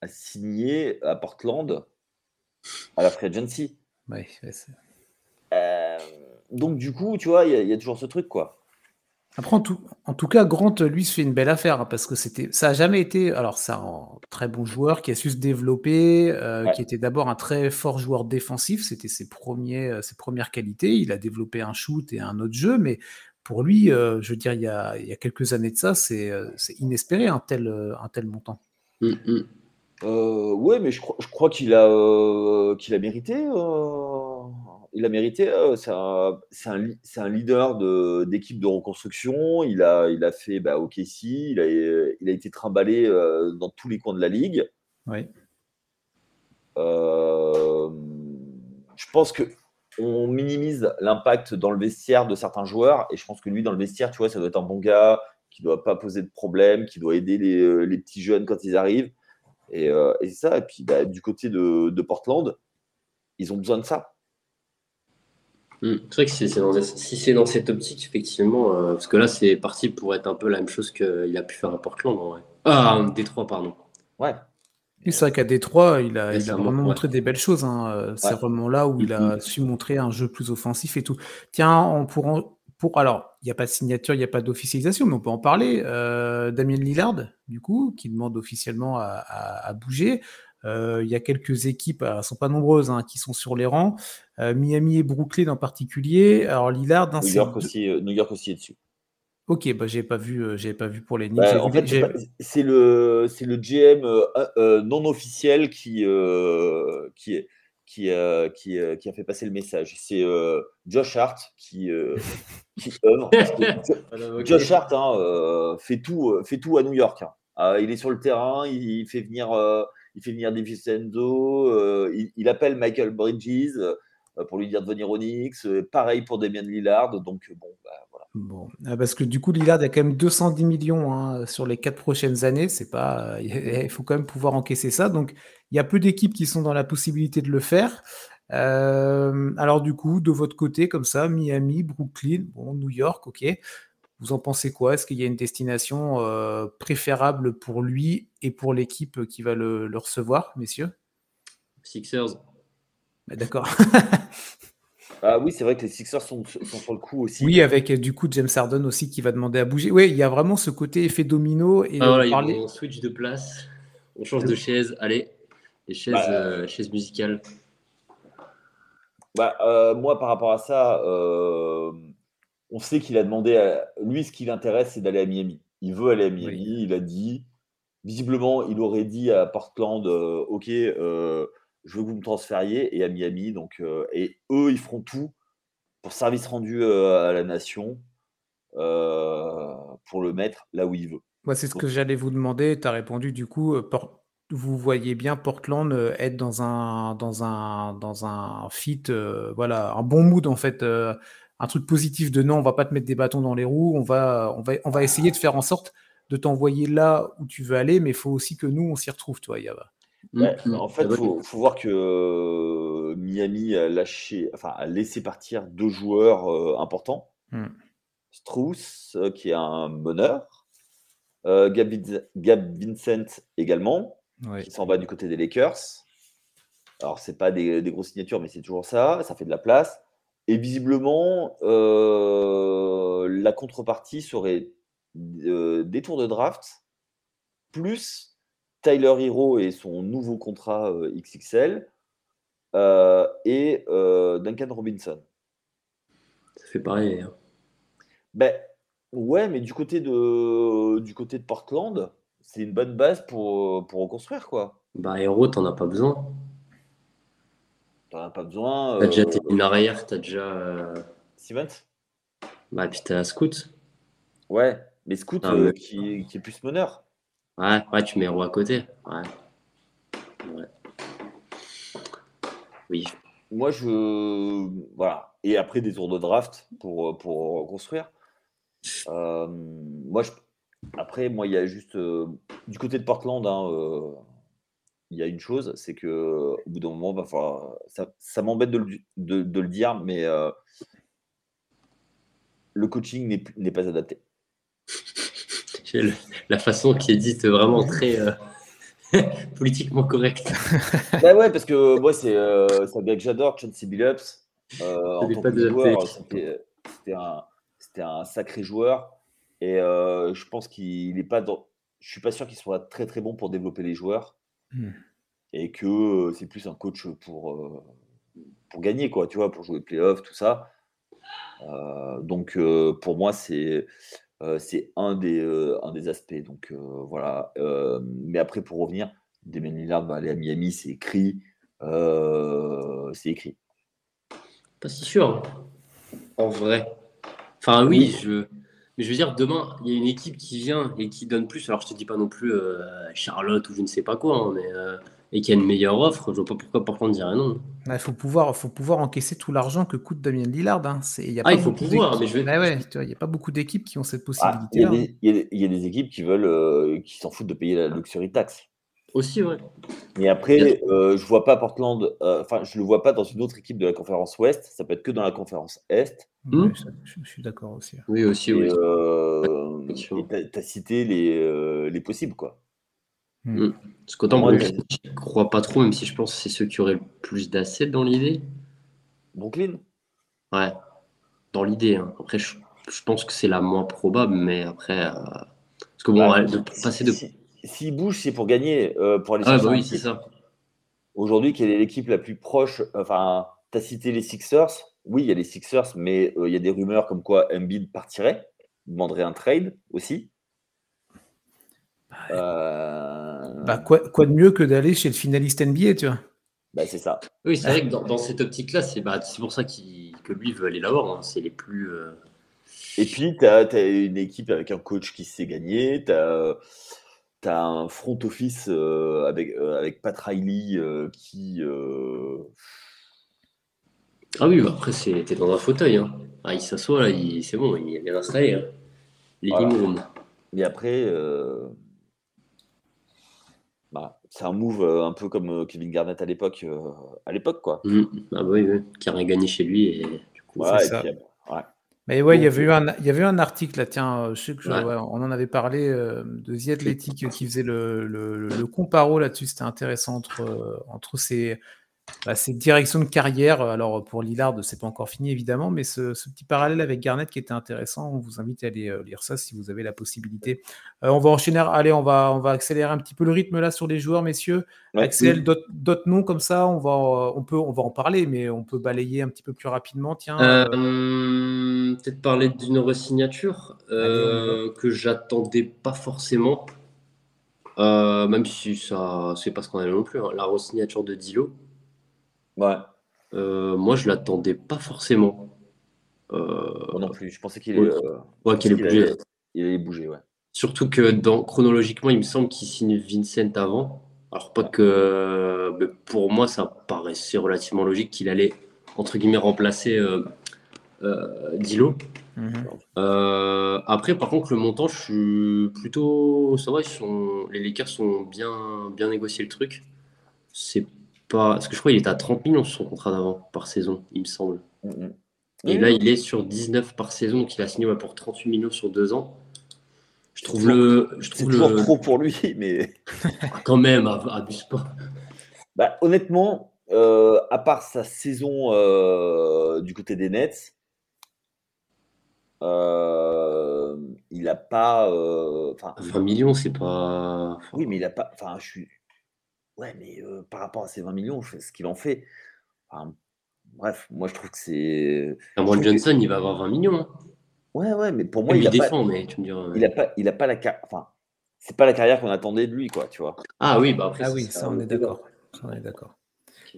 a signé à Portland à la Free Agency euh, Donc, du coup, tu vois, il y, a toujours ce truc, quoi. Après, en tout, en tout, cas, Grant, lui, se fait une belle affaire hein, parce que c'était, ça a jamais été. Alors, c'est un très bon joueur qui a su se développer, euh, qui était d'abord un très fort joueur défensif. C'était ses, premiers, ses premières qualités. Il a développé un shoot et un autre jeu, mais pour lui, euh, je veux dire, il y, a, quelques années de ça, c'est euh, inespéré un tel, euh, un tel montant. Mmh, mmh. Euh, ouais, mais je crois, je crois qu'il a, euh, qu'il a mérité. il a mérité. c'est un, c'est un, leader de, d'équipe de reconstruction. Il a, il a fait bah, OKC. Il a, il a été trimballé dans tous les coins de la ligue. Oui. Je pense que on minimise l'impact dans le vestiaire de certains joueurs. Et je pense que lui, dans le vestiaire, tu vois, ça doit être un bon gars qui doit pas poser de problème, qui doit aider les, euh, les petits jeunes quand ils arrivent. Et, euh, et ça. Et puis, bah, du côté de, de Portland, ils ont besoin de ça. Hmm. C'est vrai que si c'est dans, si c'est dans cette optique, effectivement, euh, parce que là, c'est parti pour être un peu la même chose qu'il a pu faire à Portland, en vrai. Ah, Détroit, pardon. Ouais. C'est vrai qu'à Détroit, il a, il a Récemment, vraiment ouais. montré des belles choses. hein. Euh, C'est Ouais. vraiment là où il a su montrer un jeu plus offensif et tout. Tiens, on pourra, pour, alors, il n'y a pas de signature, il n'y a pas d'officialisation, mais on peut en parler. Euh, Damien Lillard, du coup, qui demande officiellement à, à- à bouger. Euh, Il y a quelques équipes, elles ne sont pas nombreuses, hein, qui sont sur les rangs. Euh, Miami et Brooklyn en particulier. Alors, Lillard, New York, aussi, New York aussi est dessus. Ok, bah, j'ai pas vu, euh, j'ai pas vu pour les Knicks. Bah, en fait, les- c'est le, c'est le GM euh, euh, non officiel qui, euh, qui, est- qui, qui, qui a fait passer le message. C'est Josh Hart qui, qui *laughs* œuvre. *laughs* Josh Hart hein, fait, tout, fait tout à New York. hein. Euh, il est sur le terrain, il, il fait venir, il fait venir il, il appelle Michael Bridges pour lui dire de venir au Knicks. Pareil pour Damian Lillard. Donc, bon, bah. Bon, ah, parce que du coup, Lillard, a quand même 210 millions hein, sur les quatre prochaines années. C'est pas, euh, *laughs* il faut quand même pouvoir encaisser ça. Donc, il y a peu d'équipes qui sont dans la possibilité de le faire. Euh, alors, du coup, de votre côté, comme ça, Miami, Brooklyn, bon, New York, ok. Vous en pensez quoi? Est-ce qu'il y a une destination euh, préférable pour lui et pour l'équipe qui va le, le recevoir, messieurs? Sixers. Bah, D'accord. *laughs* Ah oui, c'est vrai que les Sixers sont, sont sur le coup aussi. Oui, avec euh, du coup James Harden aussi qui va demander à bouger. Oui, il y a vraiment ce côté effet domino et Ah, voilà, on parlait- vont switch de place. On change de chaise. Allez, les chaises, Bah, euh, chaises musicales. Bah, euh, moi, par rapport à ça, euh, on sait qu'il a demandé à lui ce qui l'intéresse, c'est d'aller à Miami. Il veut aller à Miami. Il a dit, visiblement, il aurait dit à Portland, euh, ok, euh, je veux que vous me transfériez et à Miami. Donc, euh, et eux, ils feront tout pour service rendu euh, à la nation euh, pour le mettre là où il veut. Moi, c'est ce que j'allais vous demander. Tu as répondu du coup. Vous voyez bien Portland être dans un dans un dans un fit, euh, voilà, un bon mood en fait, euh, un truc positif de non, on va pas te mettre des bâtons dans les roues, on va on va on va essayer de faire en sorte de t'envoyer là où tu veux aller, mais il faut aussi que nous on s'y retrouve, toi. Il y a- Ouais, Mm, mm. en fait, il faut, faut voir que euh, Miami a lâché, enfin, a laissé partir deux joueurs euh, importants. Hmm. Strauss, euh, qui est un meneur, euh, Gab, Vin- Gab Vincent également, Ouais. qui s'en va du côté des Lakers. Alors, c'est pas des, des grosses signatures, mais c'est toujours ça, ça fait de la place. Et visiblement, euh, la contrepartie serait euh, des tours de draft, plus Tyler Hero et son nouveau contrat euh, XXL, euh, et euh, Duncan Robinson. Ça fait pareil. hein. Ben, ouais, mais du côté de, du côté de Portland, c'est une bonne base pour, pour reconstruire, quoi. Bah, Hero, t'en as pas besoin. T'en as pas besoin. T'as déjà tes une arrière, t'as déjà. Stevens Bah, puis t'as Scoot. Ouais, mais Scoot Ah, mais- qui, qui est plus meneur. Ouais, ouais, tu mets Hero à côté. Ouais. Oui. Moi, je. Voilà. Et après, des tours de draft pour, pour reconstruire. Euh, moi, après, moi, il y a juste. euh, du côté de Portland, hein, euh, il y a une chose, c'est que au bout d'un moment. Ça, m'embête de, le- de- le dire, mais le coaching n'est pas adapté. Le- La façon qui est dite vraiment très euh, *laughs* politiquement correcte. *laughs* bah ouais, parce que moi, c'est euh, c'est un gars que j'adore, Chauncey Billups. Euh, en tant que joueur, c'était un, c'était un sacré joueur. Et euh, je pense qu'il n'est pas dans. Je suis pas sûr qu'il soit très très bon pour développer les joueurs. Hmm. Et que euh, c'est plus un coach pour, euh, pour gagner, quoi, tu vois, pour jouer playoff, tout ça. Euh, donc euh, pour moi, c'est euh, c'est un, des, euh, un des aspects. Donc euh, voilà. Mais après, pour revenir, Damien Lillard va aller à Miami, c'est écrit. C'est écrit. Pas si sûr. En vrai. Enfin, oui, je. Mais je veux dire, demain, il y a une équipe qui vient et qui donne plus. Alors, je te dis pas non plus euh, Charlotte ou je ne sais pas quoi, hein, mais euh, et qui a une meilleure offre, je vois pas pourquoi Portland dirait non. Il faut pouvoir, faut pouvoir encaisser tout l'argent que coûte Damien Lillard. Hein. Y a ah, il faut pouvoir, mais je vais. ouais, il n'y a pas beaucoup d'équipes qui ont cette possibilité. Ah, il, y, y, a des équipes qui veulent, euh, qui s'en foutent de payer la luxury tax. Aussi, ouais. Mais après, euh, je vois pas Portland, euh, enfin, je le vois pas dans une autre équipe de la conférence Ouest. Ça peut être que dans la conférence Est. Hmm. je, suis d'accord aussi. Oui, aussi, oui. Euh, tu as, cité les, les possibles, quoi. Mm. Mm. Parce qu'autant je ne crois pas trop, même si je pense que c'est ceux qui auraient le plus d'assets dans l'idée. Brooklyn? Ouais, dans l'idée. Hein. Après, je, pense que c'est la moins probable, mais après. Euh, parce que bon, bah, de passer de. S'ils bougent, c'est pour gagner, euh, pour aller ah, bah oui, c'est ça. Aujourd'hui, quelle est l'équipe la plus proche Enfin, tu as cité les Sixers? Oui, il y a les Sixers, mais euh, il y a des rumeurs comme quoi Embiid partirait, demanderait un trade aussi. Euh, bah, quoi, quoi, de mieux que d'aller chez le finaliste NBA, tu vois? Bah, C'est ça. Oui, c'est vrai que dans, cette optique-là, c'est bah, pour ça que lui veut aller là-bas. Hein. C'est les plus. Euh, Et puis, tu as, une équipe avec un coach qui sait gagner. Tu as, as, un front office euh, avec, avec Pat Riley qui. Ah oui, bah, après, t'es dans un fauteuil. Hein. Ah, il s'assoit là, c'est bon, il est bien installé. Hein. Les voilà. Mais après, c'est un move euh, un peu comme euh, Kevin Garnett à l'époque, euh, à l'époque quoi. Mmh. Ah bah oui, qui a rien gagné chez lui et du coup. Ouais, ça. Mais ouais, il y avait eu un, il y avait un article là, tiens, je sais que on en avait parlé de The Athletic qui faisait le, le, le comparo là-dessus. C'était intéressant entre, entre ces bah, c'est direction de carrière. Alors pour Lillard, c'est pas encore fini évidemment, mais ce, petit parallèle avec Garnett qui était intéressant, on vous invite à aller euh, lire ça si vous avez la possibilité. Euh, on va enchaîner, allez, on va, on va accélérer un petit peu le rythme là sur les joueurs, messieurs. Axel, d'autres noms comme ça, on va, on, peut, on va en parler, mais on peut balayer un petit peu plus rapidement. Tiens, euh, peut-être parler d'une resignature que j'attendais pas forcément. même si ça, c'est pas ce qu'on a non plus, hein. la resignature de Dilo. Ouais. Euh, moi, je l'attendais pas forcément. Euh, non plus. Je pensais qu'il allait, bouger. Il allait bouger, ouais. Surtout que dans, chronologiquement, il me semble qu'il signe Vincent avant. Alors pas que, mais pour moi, ça paraissait relativement logique qu'il allait entre guillemets remplacer euh, Dilo. Mhm. après, par contre, le montant, je suis plutôt, ça va, ils sont, les Lakers sont bien, bien négocié le truc. C'est parce que je crois qu'il était à 30 millions sur son contrat d'avant par saison, il me semble. Mm, mm. Et là, il est sur 19 par saison, donc il a signé pour 38 millions sur deux ans. Je trouve le. Je trouve toujours trop pour lui, mais. Quand même, abuse pas. Bah, honnêtement, euh, à part sa saison euh, du côté des Nets, euh, il n'a pas. 20 millions, c'est pas. Oui, mais il n'a pas. Enfin, je suis. Ouais, mais par rapport à ces 20 millions, ce qu'il en fait. bref, moi je trouve que c'est. Cameron Johnson, il va avoir 20 millions. Hein. Ouais, ouais, mais pour moi, il, il défend, mais tu me diras. Il a pas, il a pas la carrière. Enfin, c'est pas la carrière qu'on attendait de lui, quoi, tu vois. Ah oui, bah après. Ah oui, ça, on est d'accord. On est d'accord.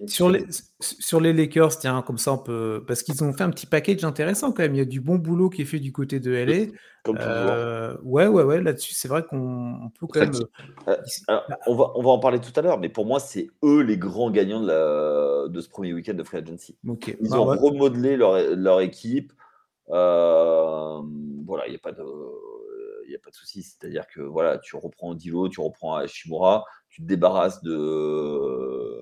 Sur les, sur les Lakers, tiens, comme ça on peut. Parce qu'ils ont fait un petit package intéressant quand même. Il y a du bon boulot qui est fait du côté de LA. Comme euh, ouais, ouais, ouais, là-dessus, c'est vrai qu'on peut quand même. Euh, on, va, on va en parler tout à l'heure, mais pour moi, c'est eux les grands gagnants de, la, de ce premier week-end de Free Agency. Ils bah ont remodelé leur, leur équipe. Euh, voilà, il n'y a pas de il n'y a pas de souci. C'est-à-dire que voilà, tu reprends Dilo, tu reprends Hashimura, tu te débarrasses de,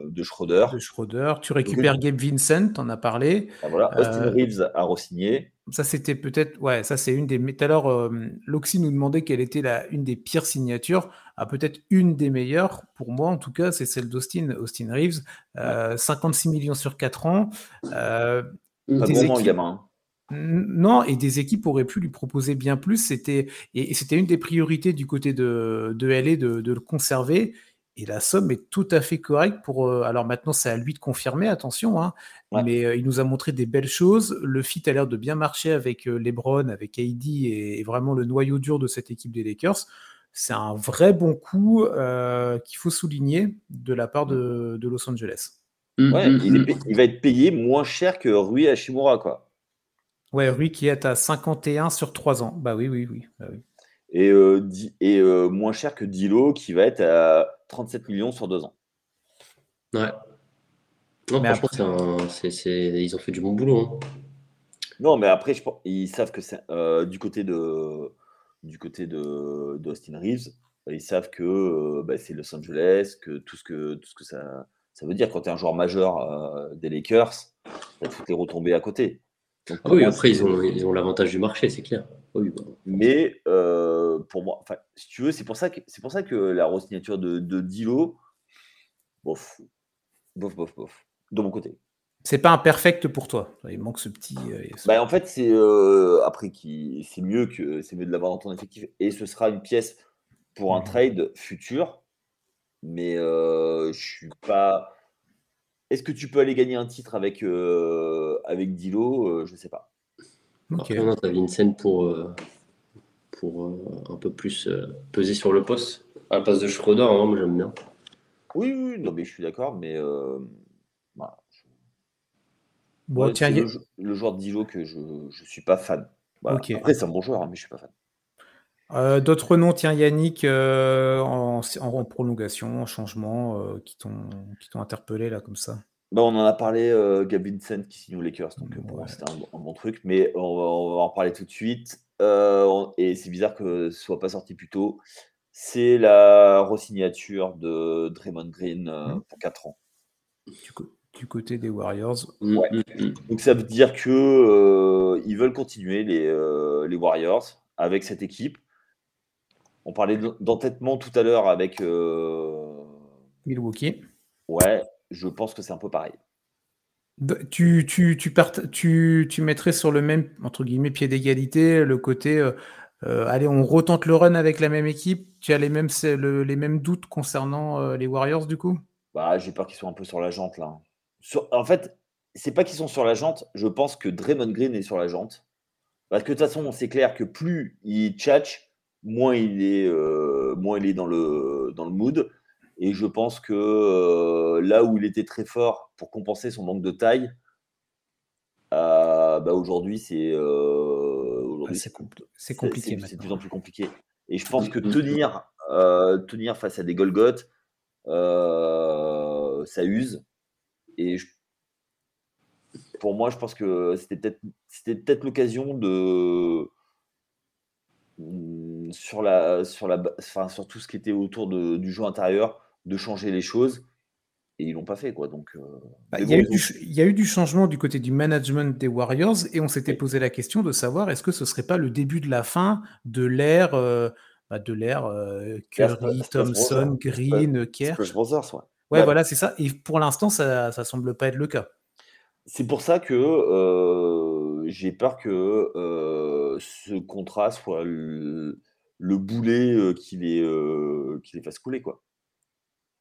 de Schroeder. De Schroeder. Tu récupères Gabe Vincent, en as parlé. Ah, voilà, Austin euh, Reeves a re-signé. Ça, c'était peut-être. Ouais, ça, c'est une des. Tout à l'heure, euh, Loxy nous demandait quelle était la, une des pires signatures. Ah, peut-être une des meilleures, pour moi en tout cas, c'est celle d'Austin Austin Reeves. 56 euh, millions sur 4 ans. Pas le gamin. Hein. Non, et des équipes auraient pu lui proposer bien plus. C'était et, c'était une des priorités du côté de, de LA de, de, le conserver. Et la somme est tout à fait correcte pour. Euh, alors maintenant, c'est à lui de confirmer, attention, hein, mais euh, il nous a montré des belles choses. Le fit a l'air de bien marcher avec euh, LeBron, avec AD et, vraiment le noyau dur de cette équipe des Lakers. c'est un vrai bon coup qu'il faut souligner de la part de, Los Angeles. Mmh, ouais, mmh, mmh. il, va être payé moins cher que Rui Hashimura, quoi. Ouais, Rui qui est à 51 sur 3 ans. Bah oui, oui, oui. Bah et, euh, et euh, moins cher que Dilo qui va être à 37 millions sur 2 ans. Ouais. Non, mais franchement, ils ont fait du bon boulot. Hein. Non, mais après, je pense... ils savent que c'est euh, du côté de du côté de d'Austin Reeves, ils savent que bah, c'est Los Angeles, que tout ce que tout ce que ça ça veut dire quand tu es un joueur majeur des Lakers, tu as toutes les retombées à côté. Ah oui, après, ils ont, ils ont l'avantage du marché, c'est clair. Bah. Mais euh, pour moi, si tu veux, c'est pour, ça que, c'est pour ça que la re-signature de, de Dilo, bof, bof, bof, bof, de mon côté. C'est pas un perfect pour toi. Il manque ce petit. Euh, bah, en fait, c'est euh, après qui c'est mieux que c'est mieux de l'avoir dans ton effectif et ce sera une pièce pour un mmh. trade futur. Mais je suis pas est-ce que tu peux aller gagner un titre avec, euh, avec Dilo Je ne sais pas. Okay. tu as Vincent pour, euh, pour un peu plus peser sur le poste. À la place de Schroeder, hein, moi j'aime bien. Oui, oui, non, mais je suis d'accord, mais bon, tiens, le, joueur de Dilo que je ne suis pas fan. Après, c'est un bon joueur, hein, mais je ne suis pas fan. D'autres noms, tiens Yannick, en, en, prolongation, en changement, qui t'ont interpellé là comme ça? Bah, on en a parlé, euh, Gab Vincent qui signe aux Lakers, donc moi c'était un, bon truc, mais on va, en parler tout de suite. Euh, et c'est bizarre que ce soit pas sorti plus tôt. C'est la resignature de Draymond Green euh, mmh. pour 4 ans. Du, côté des Warriors. Mmh, mmh, donc ça veut dire que ils veulent continuer les, les Warriors avec cette équipe. On parlait d'entêtement tout à l'heure avec Milwaukee. Ouais, je pense que c'est un peu pareil. Tu, tu, tu, tu, tu, mettrais sur le même entre guillemets pied d'égalité le côté euh, euh, allez on retente le run avec la même équipe. Tu as les mêmes, les mêmes doutes concernant euh, les Warriors du coup? Bah, j'ai peur qu'ils soient un peu sur la jante là. En fait c'est pas qu'ils sont sur la jante. Je pense que Draymond Green est sur la jante. Parce que de toute façon c'est clair que plus il tchatch moins il est moins il est dans le dans le mood et je pense que euh, là où il était très fort pour compenser son manque de taille, euh, bah aujourd'hui c'est euh, c'est compliqué. C'est de plus en plus compliqué. Et je pense que tenir, tenir face à des Golgoth, ça use. Et pour moi, je pense que c'était peut-être c'était peut-être l'occasion de mm, sur la sur la enfin, sur tout ce qui était autour de, du jeu intérieur de changer les choses. Et ils l'ont pas fait, quoi. Donc, euh, bah, il, y a eu du, changement du côté du management des Warriors et on s'était posé la question de savoir est-ce que ce serait pas le début de la fin de l'ère euh, bah, de l'ère euh, Curry, Thompson, Green, Kerr. Ouais, voilà, c'est ça. Et pour l'instant, ça, ça semble pas être le cas. C'est pour ça que j'ai peur que ce contrat soit le, boulet qui les, qui les fasse couler, quoi.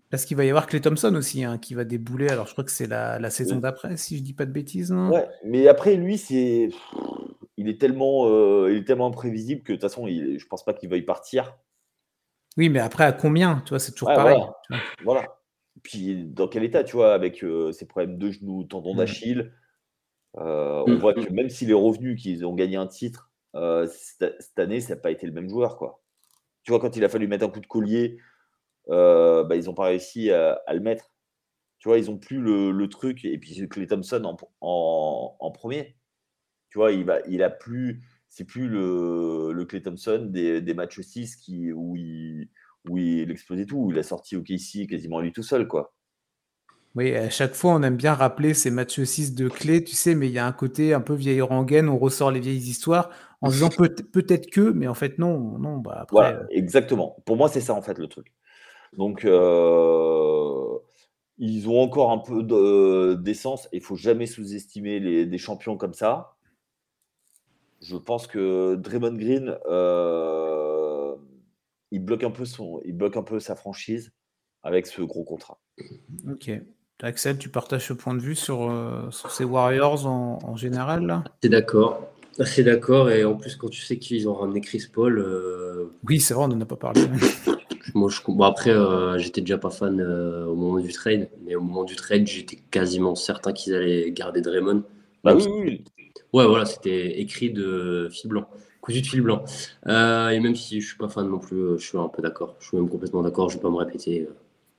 Parce qu'il va y avoir Clay Thompson aussi, hein, qui va débouler. Alors, je crois que c'est la, saison d'après, si je dis pas de bêtises. Ouais, mais après, lui, c'est. Il est tellement, euh, il est tellement imprévisible que de toute façon, il... je pense pas qu'il veuille partir. Oui, mais après, à combien? Tu vois, c'est toujours pareil. Voilà. Puis, dans quel état, tu vois, avec euh, ses problèmes de genoux, tendons mmh. d'Achille, euh, on mmh. voit que même s'il est revenu, qu'ils ont gagné un titre, cette, année, ça n'a pas été le même joueur, quoi. Tu vois, quand il a fallu mettre un coup de collier euh, bah, ils n'ont pas réussi à, le mettre. Tu vois, ils n'ont plus le, truc. Et puis Clay Thompson en, en, premier. Tu vois, il, va, il a plus. C'est plus le, le Clay Thompson des, des matchs 6 qui, où, il, où il explosait tout, où il a sorti au KC quasiment lui tout seul, quoi. Oui, à chaque fois, on aime bien rappeler ces matchs 6 de clé, tu sais, mais il y a un côté un peu vieille rengaine, on ressort les vieilles histoires en disant *laughs* peut-être que, mais en fait, non. non bah après, voilà, euh exactement. Pour moi, c'est ça, en fait, le truc. Donc, euh, ils ont encore un peu d'essence. Il faut jamais sous-estimer des champions comme ça. Je pense que Draymond Green, euh, il, bloque un peu son, il bloque un peu sa franchise avec ce gros contrat. Ok. Axel, tu partages ce point de vue sur, euh, ces Warriors en, général C'est d'accord. Assez d'accord, et en plus, quand tu sais qu'ils ont ramené Chris Paul. Oui, c'est vrai, on n'en a pas parlé. *laughs* Moi, je... bon, après, j'étais déjà pas fan au moment du trade, mais au moment du trade, j'étais quasiment certain qu'ils allaient garder Draymond. Bah oui, oui. Ouais, voilà, c'était écrit de fil blanc, cousu de fil blanc. et même si je suis pas fan non plus, je suis un peu d'accord. Je suis même complètement d'accord, je vais pas me répéter.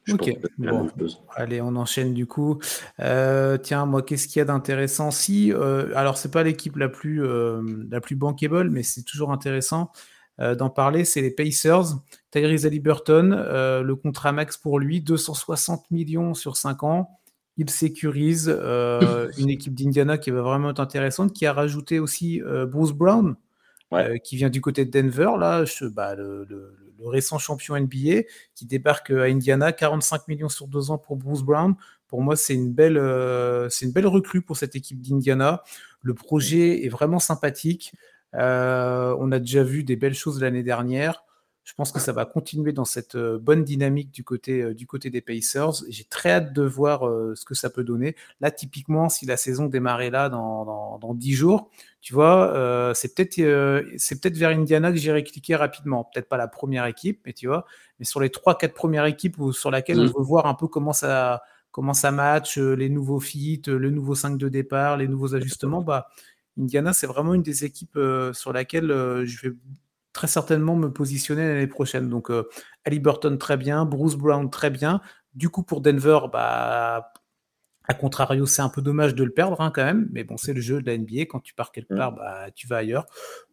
ok, bon. allez, on enchaîne du coup. Euh, tiens, moi, qu'est-ce qu'il y a d'intéressant? Si, euh, alors c'est pas l'équipe la plus euh, la plus bankable, mais c'est toujours intéressant d'en parler. C'est les Pacers. Tyrese Haliburton, le contrat max pour lui, 260 millions sur 5 ans il sécurise une équipe d'Indiana qui va vraiment être intéressante, qui a rajouté aussi Bruce Brown, qui vient du côté de Denver, là, bah, le, récent champion NBA, qui débarque à Indiana, 45 millions sur deux ans pour Bruce Brown. Pour moi, c'est une belle, c'est une belle recrue pour cette équipe d'Indiana. Le projet est vraiment sympathique. on a déjà vu des belles choses l'année dernière. Je pense que ça va continuer dans cette euh, bonne dynamique du côté, euh, du côté des Pacers. J'ai très hâte de voir euh, ce que ça peut donner. Là, typiquement, si la saison démarrait là dans, dans, dans 10 jours, tu vois, c'est peut-être c'est peut-être vers Indiana que j'irai cliquer rapidement. Peut-être pas la première équipe, mais tu vois, mais sur les 3-4 premières équipes sur laquelle on veut voir un peu comment ça, comment ça match, les nouveaux feats, le nouveau 5 de départ, les nouveaux ajustements, bah, Indiana, c'est vraiment une des équipes sur laquelle je vais très certainement me positionner l'année prochaine. Donc, euh, Ali Burton, très bien. Bruce Brown, très bien. Du coup, pour Denver, bah, à contrario, c'est un peu dommage de le perdre hein, quand même. Mais bon, c'est le jeu de la NBA. Quand tu pars quelque part, bah, tu vas ailleurs.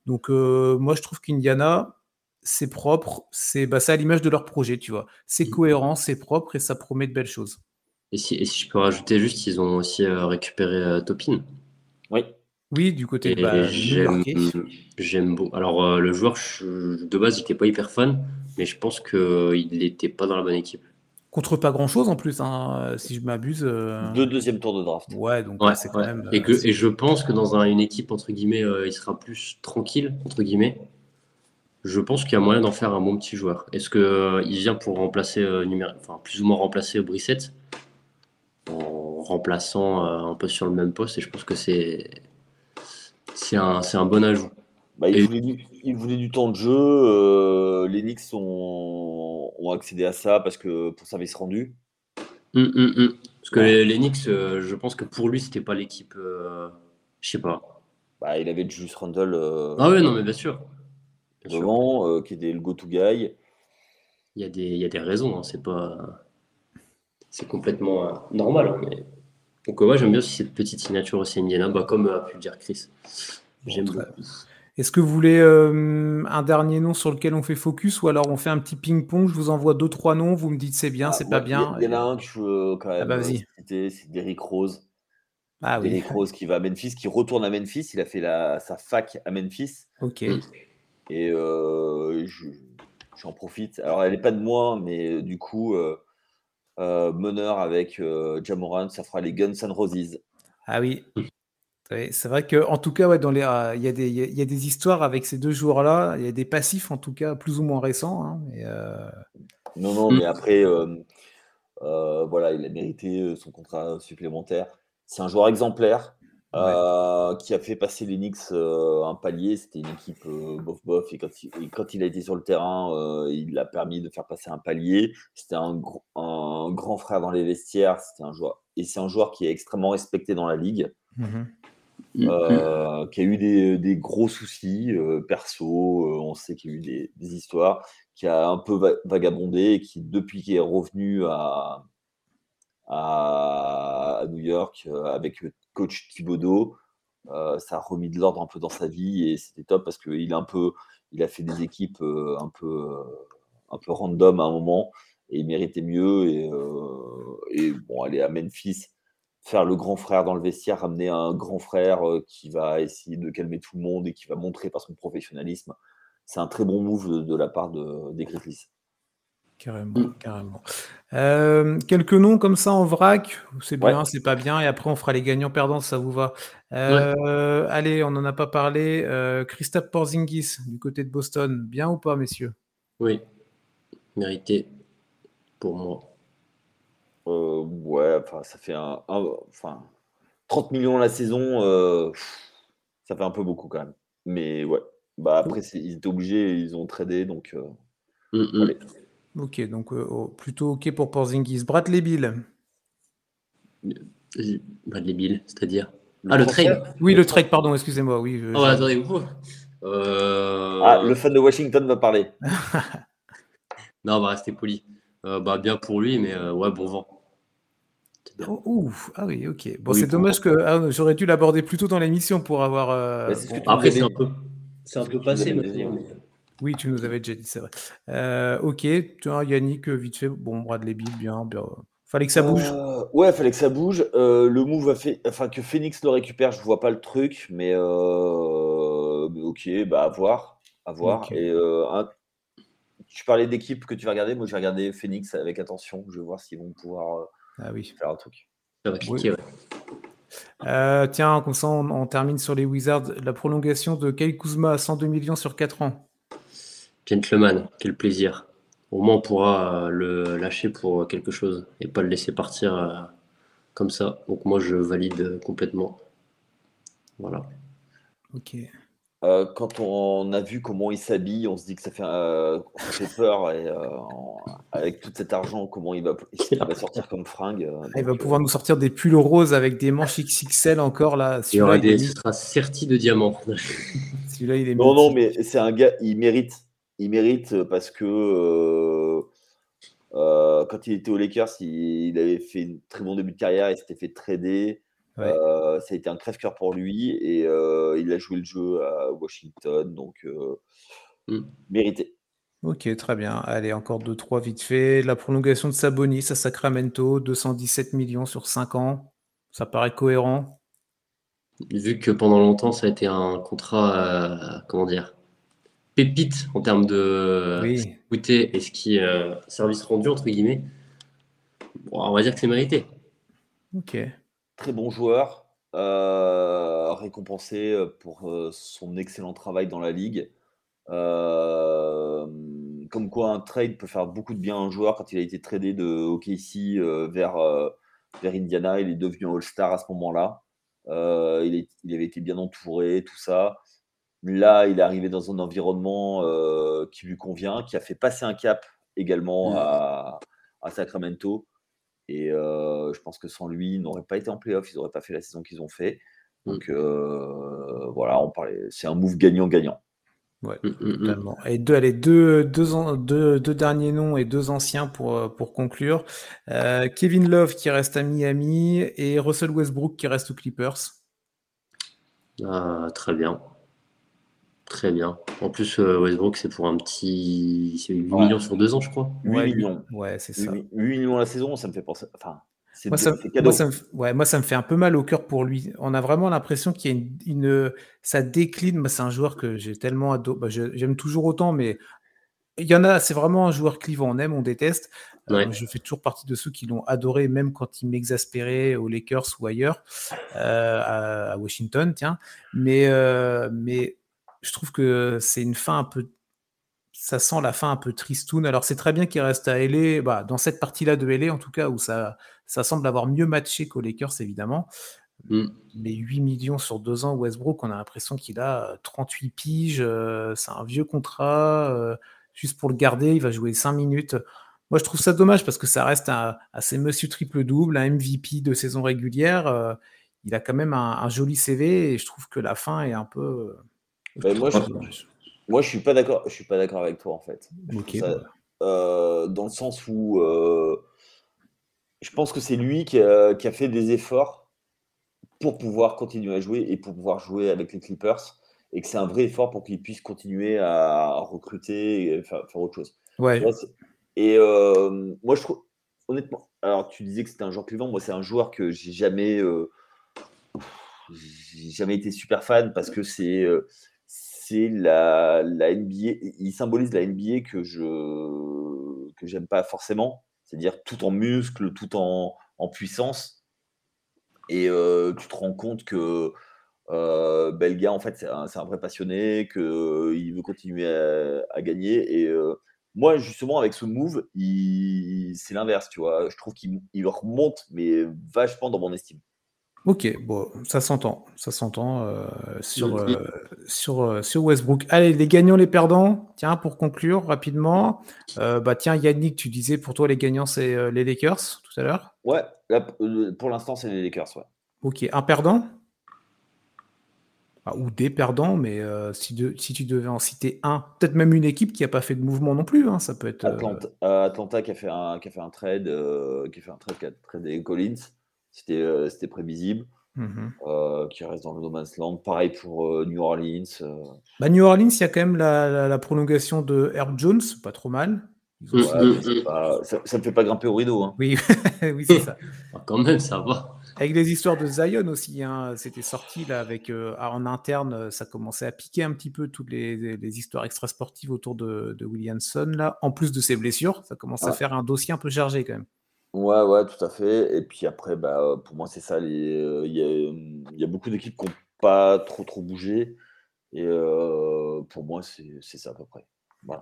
Donc, euh, moi, je trouve qu'Indiana, c'est propre. C'est bah, à l'image de leur projet, tu vois. C'est mmh. cohérent, c'est propre et ça promet de belles choses. Et si, je peux rajouter juste, ils ont aussi euh, récupéré Topin. Oui. Oui, du côté de bah, J'aime beaucoup. Alors, euh, le joueur, de base, il n'était pas hyper fan, mais je pense qu'il n'était pas dans la bonne équipe. Contre pas grand chose en plus, hein, si je m'abuse. Euh. Deux deuxième tour de draft. Ouais, donc c'est quand même. Et, que, et je pense que dans une équipe, entre guillemets, euh, il sera plus tranquille, entre guillemets. Je pense qu'il y a moyen d'en faire un bon petit joueur. Est-ce qu'il vient pour remplacer, enfin, plus ou moins remplacer Brissette? En remplaçant un peu sur le même poste Et je pense que c'est c'est un, un, bon ajout. Bah, il, voulait du, temps de jeu. Euh, les Knicks ont, ont, accédé à ça parce que pour service rendu. Hum, hum, hum. Parce que les, Knicks, euh, je pense que pour lui, c'était pas l'équipe. Euh, je sais pas. Bah, il avait Julius Randle. ah ouais, non, mais bien sûr. devant, qui était le go-to guy. Il y, a des, il y a des raisons. Hein, c'est pas. C'est complètement normal. Hein, mais... Donc moi j'aime bien cette petite signature aussi Indiana, bah, comme a pu le dire Chris. J'aime beaucoup. Est-ce que vous voulez euh, un dernier nom sur lequel on fait focus ou alors on fait un petit ping-pong? Je vous envoie deux, trois noms, vous me dites c'est bien, ah, c'est pas bien. Il y, en a un que je veux quand même ah bah, c'est Derrick Rose. Ah, Derrick Rose qui va à Memphis, qui retourne à Memphis. Il a fait la, sa fac à Memphis. Ok. Et euh, j'en profite. Alors elle n'est pas de moi, mais du coup, euh, euh, meneur avec euh, Jamoran, ça fera les Guns and Roses. Ah oui. c'est vrai que, en tout cas, ouais, dans les, euh, il y, a des, y, a des histoires avec ces deux joueurs-là. Il y a des passifs, en tout cas, plus ou moins récents. Hein, non, non, mais après, voilà, il a mérité son contrat supplémentaire. C'est un joueur exemplaire. Euh, qui a fait passer l'Enix euh, un palier. C'était une équipe euh, bof-bof. Et quand, il, a été sur le terrain, il a permis de faire passer un palier. C'était un, un, grand frère dans les vestiaires. C'était un joueur. Et c'est un joueur qui est extrêmement respecté dans la ligue. Mmh qui a eu des, gros soucis perso, on sait qu'il y a eu des, histoires, qui a un peu vagabondé et qui, depuis qu'il est revenu à, à, New York avec coach Thibodeau. Euh, ça a remis de l'ordre un peu dans sa vie et c'était top parce qu'il a un peu, il a fait des équipes euh, un peu, euh, un peu random à un moment et il méritait mieux et, bon, aller à Memphis, faire le grand frère dans le vestiaire, ramener un grand frère qui va essayer de calmer tout le monde et qui va montrer par son professionnalisme, c'est un très bon move de, la part de, des. Carrément, mmh. carrément. Euh, quelques noms comme ça en vrac, c'est bien, c'est pas bien, et après on fera les gagnants-perdants, ça vous va. Euh, allez, on n'en a pas parlé. Euh, Christophe Porzingis du côté de Boston, bien ou pas, messieurs? Oui, mérité pour moi. ouais, enfin, ça fait un, enfin, 30 millions la saison, Ça fait un peu beaucoup quand même. Mais ouais. Bah après, ils étaient obligés, ils ont tradé, donc. Mm, mm. Ok, donc oh, plutôt ok pour Porzingis. Bradley Bill. Bradley Bill, c'est-à-dire Ah, le trade Oui, le trade, pardon, excusez-moi. Oui, oh, attendez, euh, Ah, le fan de Washington va parler. *laughs* non, on va rester poli. Euh, bah, bien pour lui, mais euh, ouais, bon vent. Oh, ouf, ah oui, ok. Bon, c'est dommage que ah, j'aurais dû l'aborder plus tôt dans l'émission pour avoir. Après, c'est un peu, c'est un peu passé maintenant. Oui, tu nous avais déjà dit, c'est vrai. ok, tu vois, Yannick, vite fait, bon, Bradley Bill, bien, bien. Fallait que ça bouge. Euh, ouais, fallait que ça bouge. Euh, le move a fait, enfin que Phoenix le récupère, je vois pas le truc, mais, euh, ok, bah à voir, à voir. Et tu parlais d'équipe que tu vas regarder, moi je vais regarder Phoenix avec attention, je vais voir s'ils vont pouvoir ah oui. faire un truc. Ça va cliquer, tiens, comme ça on, termine sur les Wizards. La prolongation de Kyle Kuzma à 102 millions sur 4 ans. Gentleman, quel plaisir au moins on pourra le lâcher pour quelque chose et pas le laisser partir euh, comme ça. Donc moi je valide complètement. Voilà. Ok. Euh, quand on a vu comment il s'habille, on se dit que ça fait, euh, peur et avec tout cet argent, comment il va, sortir comme fringue. Ah, il va pouvoir nous sortir des pulls roses avec des manches XXL encore là. Il, aura des, ce sera serti de diamants. *laughs* Celui-là il est. Non non mais c'est un gars, il mérite il mérite parce que euh, euh, quand il était aux Lakers, il, avait fait un très bon début de carrière, il s'était fait trader. Euh, ça a été un crève-cœur pour lui et il a joué le jeu à Washington, donc mm. mérité. Ok, très bien. Allez, encore 2-3 vite fait. La prolongation de Sabonis à Sacramento, 217 millions sur 5 ans. Ça paraît cohérent? Vu que pendant longtemps, ça a été un contrat, comment dire, pépite en termes de oui. et ce qui est euh, service rendu, entre guillemets, on va dire que c'est mérité. Ok. Très bon joueur, euh, récompensé euh, pour son excellent travail dans la ligue. comme quoi, un trade peut faire beaucoup de bien à un joueur quand il a été tradé de OKC vers, vers Indiana. Il est devenu All-Star à ce moment-là. il, il, avait été bien entouré, tout ça. Là, il est arrivé dans un environnement euh, qui lui convient, qui a fait passer un cap également mmh. à, Sacramento. Et euh, je pense que sans lui, il n'aurait pas été en playoff, ils n'auraient pas fait la saison qu'ils ont fait. Mmh. Donc euh, voilà, on parlait, c'est un move gagnant-gagnant. Ouais, mmh, totalement. Et deux, allez, deux, deux, deux, derniers noms et deux anciens pour, pour conclure. Kevin Love qui reste à Miami et Russell Westbrook qui reste aux Clippers. Ah, très bien. Très bien. En plus, euh, Westbrook, c'est pour un petit. C'est 8 millions sur 2 ans, je crois. 8 millions. Ouais, c'est ça. 8, millions la saison, ça me fait penser. Enfin, moi, ça, moi, ça me, ouais, moi, ça me fait un peu mal au cœur pour lui. On a vraiment l'impression qu'il y a une, une, Ça décline. Moi, c'est un joueur que j'ai tellement adoré. Bah, J'aime toujours autant, mais il y en a. C'est vraiment un joueur clivant. On aime, on déteste. Euh, je fais toujours partie de ceux qui l'ont adoré, même quand il m'exaspérait aux Lakers ou ailleurs, euh, à, à, Washington, tiens. Mais, euh, mais je trouve que c'est une fin un peu. Ça sent la fin un peu tristoun. Alors, c'est très bien qu'il reste à LA, bah, dans cette partie-là de LA, en tout cas, où ça, ça semble avoir mieux matché qu'aux Lakers, évidemment. Mm. Mais 8 millions sur 2 ans, Westbrook, on a l'impression qu'il a 38 piges. Euh, c'est un vieux contrat. Euh, juste pour le garder, il va jouer 5 minutes. Moi, je trouve ça dommage parce que ça reste un, assez monsieur triple-double, un MVP de saison régulière. Euh, il a quand même un, un, joli CV et je trouve que la fin est un peu moi, je, moi, je suis pas d'accord. Je suis pas d'accord avec toi en fait. Euh, dans le sens où euh, je pense que c'est lui qui a, fait des efforts pour pouvoir continuer à jouer et pour pouvoir jouer avec les Clippers et que c'est un vrai effort pour qu'il puisse continuer à recruter et faire, autre chose. Ouais. Et euh, moi, je trouve, honnêtement, alors tu disais que c'était un joueur clivant. Moi, c'est un joueur que j'ai jamais, j'ai jamais été super fan parce que c'est c'est la, NBA. Il symbolise la NBA que je que j'aime pas forcément, c'est-à-dire tout en muscle, tout en, puissance. Et euh, tu te rends compte que euh, Belga, en fait, c'est un, vrai passionné, qu'il euh, veut continuer à, gagner. Et euh, moi, justement, avec ce move, c'est l'inverse, tu vois. Je trouve qu'il remonte, mais vachement dans mon estime. Ok, bon, ça s'entend, ça s'entend euh, sur, euh, sur, euh, sur Westbrook. Allez, les gagnants, les perdants. Tiens, pour conclure rapidement, bah tiens, Yannick, tu disais pour toi les gagnants c'est les Lakers tout à l'heure. Ouais, pour l'instant c'est les Lakers, ouais. Ok, un perdant? Ah, ou des perdants, mais si, si, tu devais en citer un, peut-être même une équipe qui n'a pas fait de mouvement non plus, hein, ça peut être. Atlanta, qui a fait un, qui a fait un trade, qui a fait un trade, qui a tradé Collins. Euh, c'était prévisible. Mmh euh, qui reste dans le no man's land. Pareil pour euh, New Orleans. Bah, New Orleans, il y a quand même la, prolongation de Herb Jones, pas trop mal. ça, ne me fait pas grimper au rideau. Hein. Oui, *laughs* oui c'est ça. *laughs* Ah, quand même, ça va. Avec les histoires de Zion aussi, hein, c'était sorti là avec en interne, ça commençait à piquer un petit peu toutes les, histoires extrasportives autour de, Williamson là. En plus de ses blessures, ça commence à faire un dossier un peu chargé quand même. Ouais, ouais, tout à fait. Et puis après, bah, pour moi, c'est ça. Euh, il y, a, beaucoup d'équipes qui n'ont pas trop, trop bougé. Et euh, pour moi, c'est ça à peu près.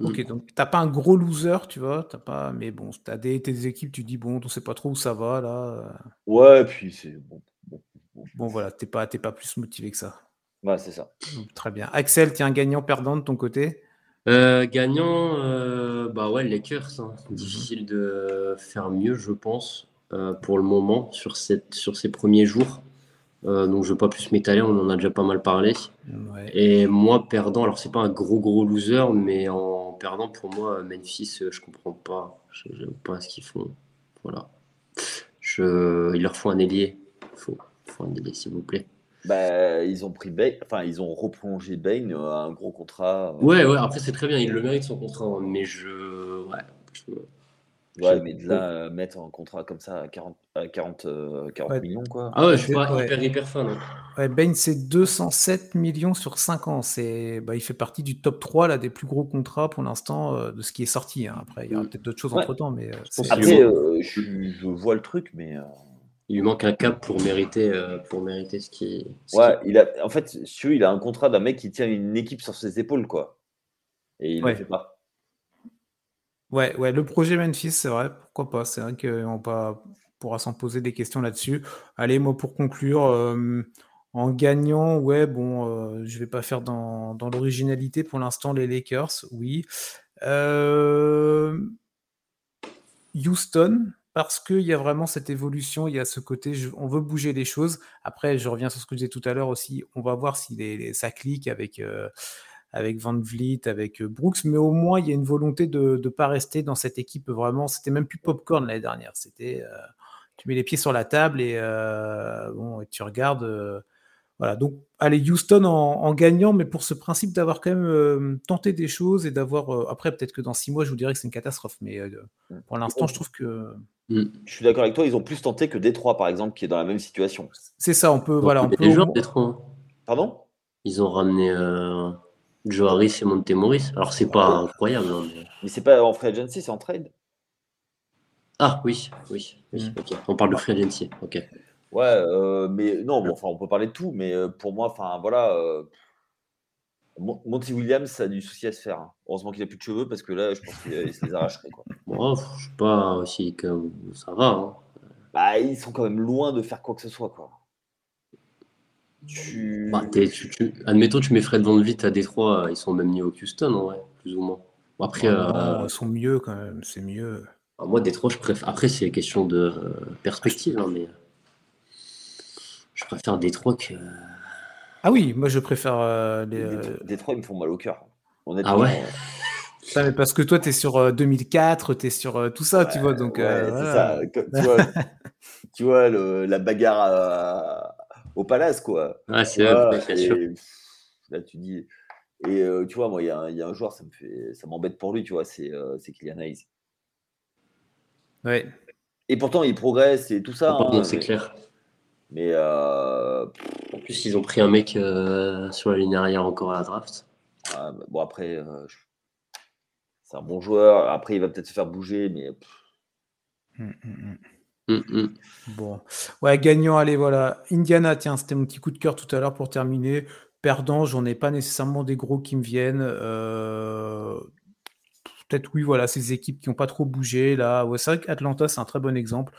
Ok, donc t'as pas un gros loser, tu vois, t'as pas, mais bon, t'as des tes équipes, tu dis bon, on sait pas trop où ça va là. Ouais, et puis c'est bon. Bon, voilà, t'es pas, pas plus motivé que ça. Ouais, c'est ça. très bien. Axel, tiens, gagnant, perdant de ton côté? Euh, gagnant, euh, bah ouais, Lakers. Hein. Difficile de faire mieux, je pense, euh, pour le moment, sur, cette, sur ces premiers jours. donc je ne vais pas plus m'étaler, on en a déjà pas mal parlé. Et moi, perdant, alors c'est pas un gros gros loser, mais en perdant, pour moi, Memphis, je comprends pas. Je n'aime pas ce qu'ils font. Voilà. Je, il leur faut un ailier. Il faut, faut un ailier, s'il vous plaît. Bah, ils ont pris Bain, enfin, ils ont replongé Bain à un gros contrat. Euh. Ouais, ouais, après, c'est très bien, il le mérite son contrat, hein, mais je. Ouais. ouais, mais de là, euh, mettre un contrat comme ça à 40, 40, 40 millions, quoi. Ah ouais, je suis pas hyper, hyper fan. Hein. Ouais, Bain, c'est 207 millions sur 5 ans. C'est, bah, il fait partie du top 3 là, des plus gros contrats pour l'instant euh, de ce qui est sorti. Hein. Après, il y aura mm. peut-être d'autres choses entre temps, mais. après, je, je, vois le truc, mais. Il lui manque un cap pour mériter, euh, pour mériter ce qui. ouais, il a, en fait, il a un contrat d'un mec qui tient une équipe sur ses épaules, quoi. Et il ne le fait pas. Ouais, ouais, le projet Memphis, c'est vrai, pourquoi pas. C'est vrai qu'on pourra s'en poser des questions là-dessus. Allez, moi, pour conclure, euh, en gagnant, ouais, bon, euh, je vais pas faire dans, dans l'originalité pour l'instant, les Lakers, oui. Houston, parce qu'il y a vraiment cette évolution, il y a ce côté, on veut bouger les choses. Après, je reviens sur ce que je disais tout à l'heure aussi, on va voir si ça clique avec, euh, avec Van Vliet, avec euh, Brooks, mais au moins, il y a une volonté de ne pas rester dans cette équipe vraiment. C'était même plus popcorn l'année dernière. C'était, euh, tu mets les pieds sur la table et, bon, et tu regardes voilà, donc allez, Houston en, gagnant, mais pour ce principe d'avoir quand même tenté des choses et d'avoir. Après, peut-être que dans six mois, je vous dirais que c'est une catastrophe, mais pour l'instant, je trouve que. Mm. Je suis d'accord avec toi, ils ont plus tenté que Détroit, par exemple, qui est dans la même situation. C'est ça, on peut. voilà, on peut. Détroit. Pardon? Ils ont ramené Joe Harris et Montemoris. Alors, c'est pas incroyable. Hein, mais, c'est pas en free agency, c'est en trade? Ah oui, oui, oui. Mm. ok. On parle de free agency, ok. Ouais, euh, mais non, bon, enfin, on peut parler de tout, mais euh, pour moi, enfin, voilà. Euh, Monty Williams, ça a du souci à se faire. Hein. Heureusement qu'il n'a plus de cheveux parce que là, je pense qu'il se les arracherait. Quoi. *laughs* Bon, je sais pas aussi que ça va. Hein. Bah, ils sont quand même loin de faire quoi que ce soit. Quoi. Tu... Bah, tu, Admettons, tu mets Fred Van Vliet à Détroit, ils sont même mieux au Houston, en vrai, plus ou moins. après, ils sont mieux quand même, c'est mieux. Bah, moi, Détroit, je préfère. Après, c'est question de perspective, hein, mais. Je préfère Détroit que. Ah oui, moi je préfère euh, les. Euh, Détroit, ils me font mal au cœur. Ah ouais mais parce que toi, tu es sur 2004, tu es sur tout ça, tu vois. Donc, euh, ça. Tu vois, *laughs* la bagarre au palace, quoi. Ouais, c'est vrai, Là, tu dis. Et tu vois, moi, il y, y, a un joueur, ça me fait, ça m'embête pour lui, tu vois, c'est Kylian Hayes. Ouais. Et pourtant, il progresse et tout ça. Hein, c'est clair. Mais euh, en plus, ils ont pris un mec euh, sur la ligne arrière encore à la draft. Ah, bah, bon, après, euh, c'est un bon joueur. Après, il va peut-être se faire bouger, mais. Hum, hum, hum. Bon, ouais, gagnant, allez, voilà. Indiana, tiens, c'était mon petit coup de cœur tout à l'heure pour terminer. Perdant, j'en ai pas nécessairement des gros qui me viennent. Peut-être, oui, voilà, ces équipes qui n'ont pas trop bougé. Là, ouais, c'est vrai qu'Atlanta, c'est un très bon exemple.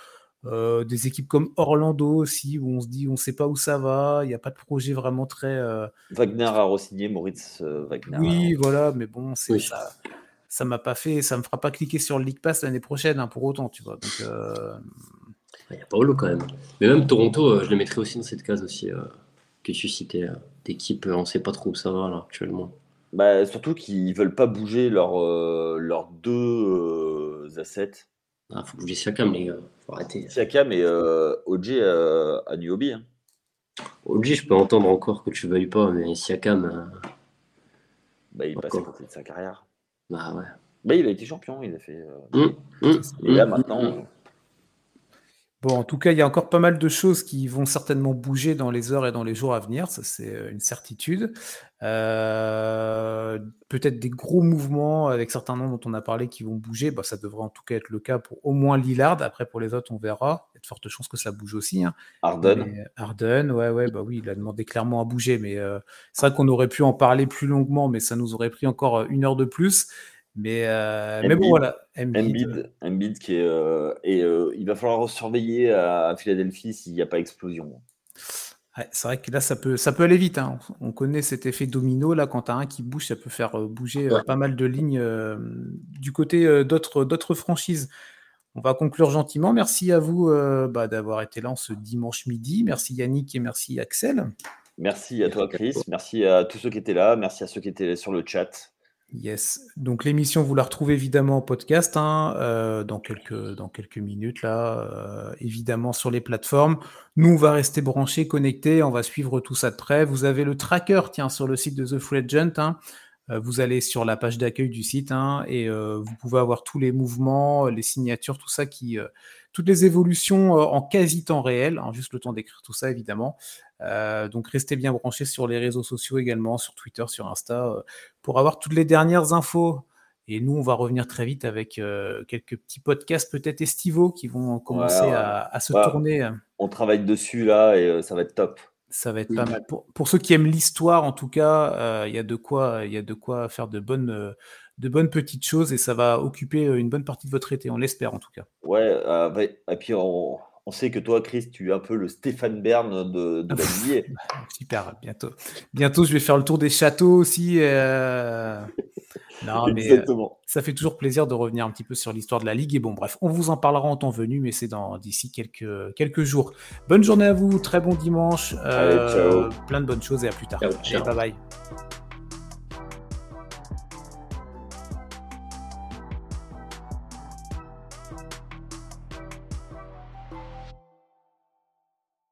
Euh, des équipes comme Orlando aussi, où on se dit on ne sait pas où ça va, il n'y a pas de projet vraiment très. Euh, Wagner a re-signé, Moritz Wagner. Oui, voilà, mais bon, c'est ça. Ça m'a pas fait, ça me fera pas cliquer sur le League Pass l'année prochaine, hein, pour autant, tu vois. Donc, Il y a Paolo quand même. Mais même Toronto, je le mettrais aussi dans cette case aussi que tu citais, d'équipe, on ne sait pas trop où ça va là actuellement. Bah, surtout qu'ils veulent pas bouger leurs leurs deux assets. Il ah, faut bouger Siakam, les gars. Faut arrêter. Siakam et euh, OG euh, à Niobi. Hein. OG, je peux entendre encore que tu veuilles pas, mais Siakam. Euh, bah, il passe à côté de sa carrière. Bah ouais. Bah, il a été champion, il a fait. Euh, mmh, mmh, et là, mmh, maintenant. Bon, en tout cas, il y a encore pas mal de choses qui vont certainement bouger dans les heures et dans les jours à venir, ça c'est euh, une certitude. Euh, peut-être des gros mouvements avec certains noms dont on a parlé qui vont bouger, bah, ça devrait en tout cas être le cas pour au moins Lillard. Après, pour les autres, on verra. Il y a de fortes chances que ça bouge aussi. Hein. Harden. Harden, ouais, ouais, bah oui, il a demandé clairement à bouger, mais euh, c'est vrai qu'on aurait pu en parler plus longuement, mais ça nous aurait pris encore une heure de plus. Mais, euh, mais bon, voilà. Embiid, Embiid, qui est. Euh, et euh, il va falloir surveiller à, Philadelphie s'il n'y a pas explosion. c'est vrai que là, ça peut, ça peut aller vite. Hein. On connaît cet effet domino. Là, quand tu as un qui bouge, ça peut faire bouger pas mal de lignes du côté d'autres franchises. On va conclure gentiment. Merci à vous bah, d'avoir été là en ce dimanche midi. Merci Yannick et merci Axel. Merci à toi, Chris. Merci à tous ceux qui étaient là. Merci à ceux qui étaient sur le chat. Yes. Donc l'émission, vous la retrouvez évidemment en podcast hein, euh, dans, quelques, dans quelques minutes, là, euh, évidemment sur les plateformes. Nous, on va rester branchés, connectés, on va suivre tout ça de près. Vous avez le tracker, tiens, sur le site de The Free Agent. Hein. Euh, vous allez sur la page d'accueil du site hein, et vous pouvez avoir tous les mouvements, les signatures, tout ça qui toutes les évolutions en quasi temps réel, juste le temps d'écrire tout ça évidemment. Euh, donc restez bien branchés sur les réseaux sociaux également, sur Twitter, sur Insta, euh, pour avoir toutes les dernières infos. Et nous, on va revenir très vite avec euh, quelques petits podcasts peut-être estivaux qui vont commencer à, se tourner. On travaille dessus là et ça va être top. Ça va être pas mal. Pour, ceux qui aiment l'histoire, en tout cas, il y a de quoi, il y a de quoi faire de bonnes, de bonnes petites choses et ça va occuper une bonne partie de votre été. On l'espère en tout cas. Ouais. et puis on, on sait que toi, Chris, tu es un peu le Stéphane Bern de, de Super, bientôt. Bientôt, je vais faire le tour des châteaux aussi. Euh. Non, mais euh, ça fait toujours plaisir de revenir un petit peu sur l'histoire de la Ligue. Et bon, bref, on vous en parlera en temps venu, mais c'est dans d'ici quelques, quelques jours. Bonne journée à vous, très bon dimanche. Euh, plein de bonnes choses et à plus tard. Ciao, Bye bye.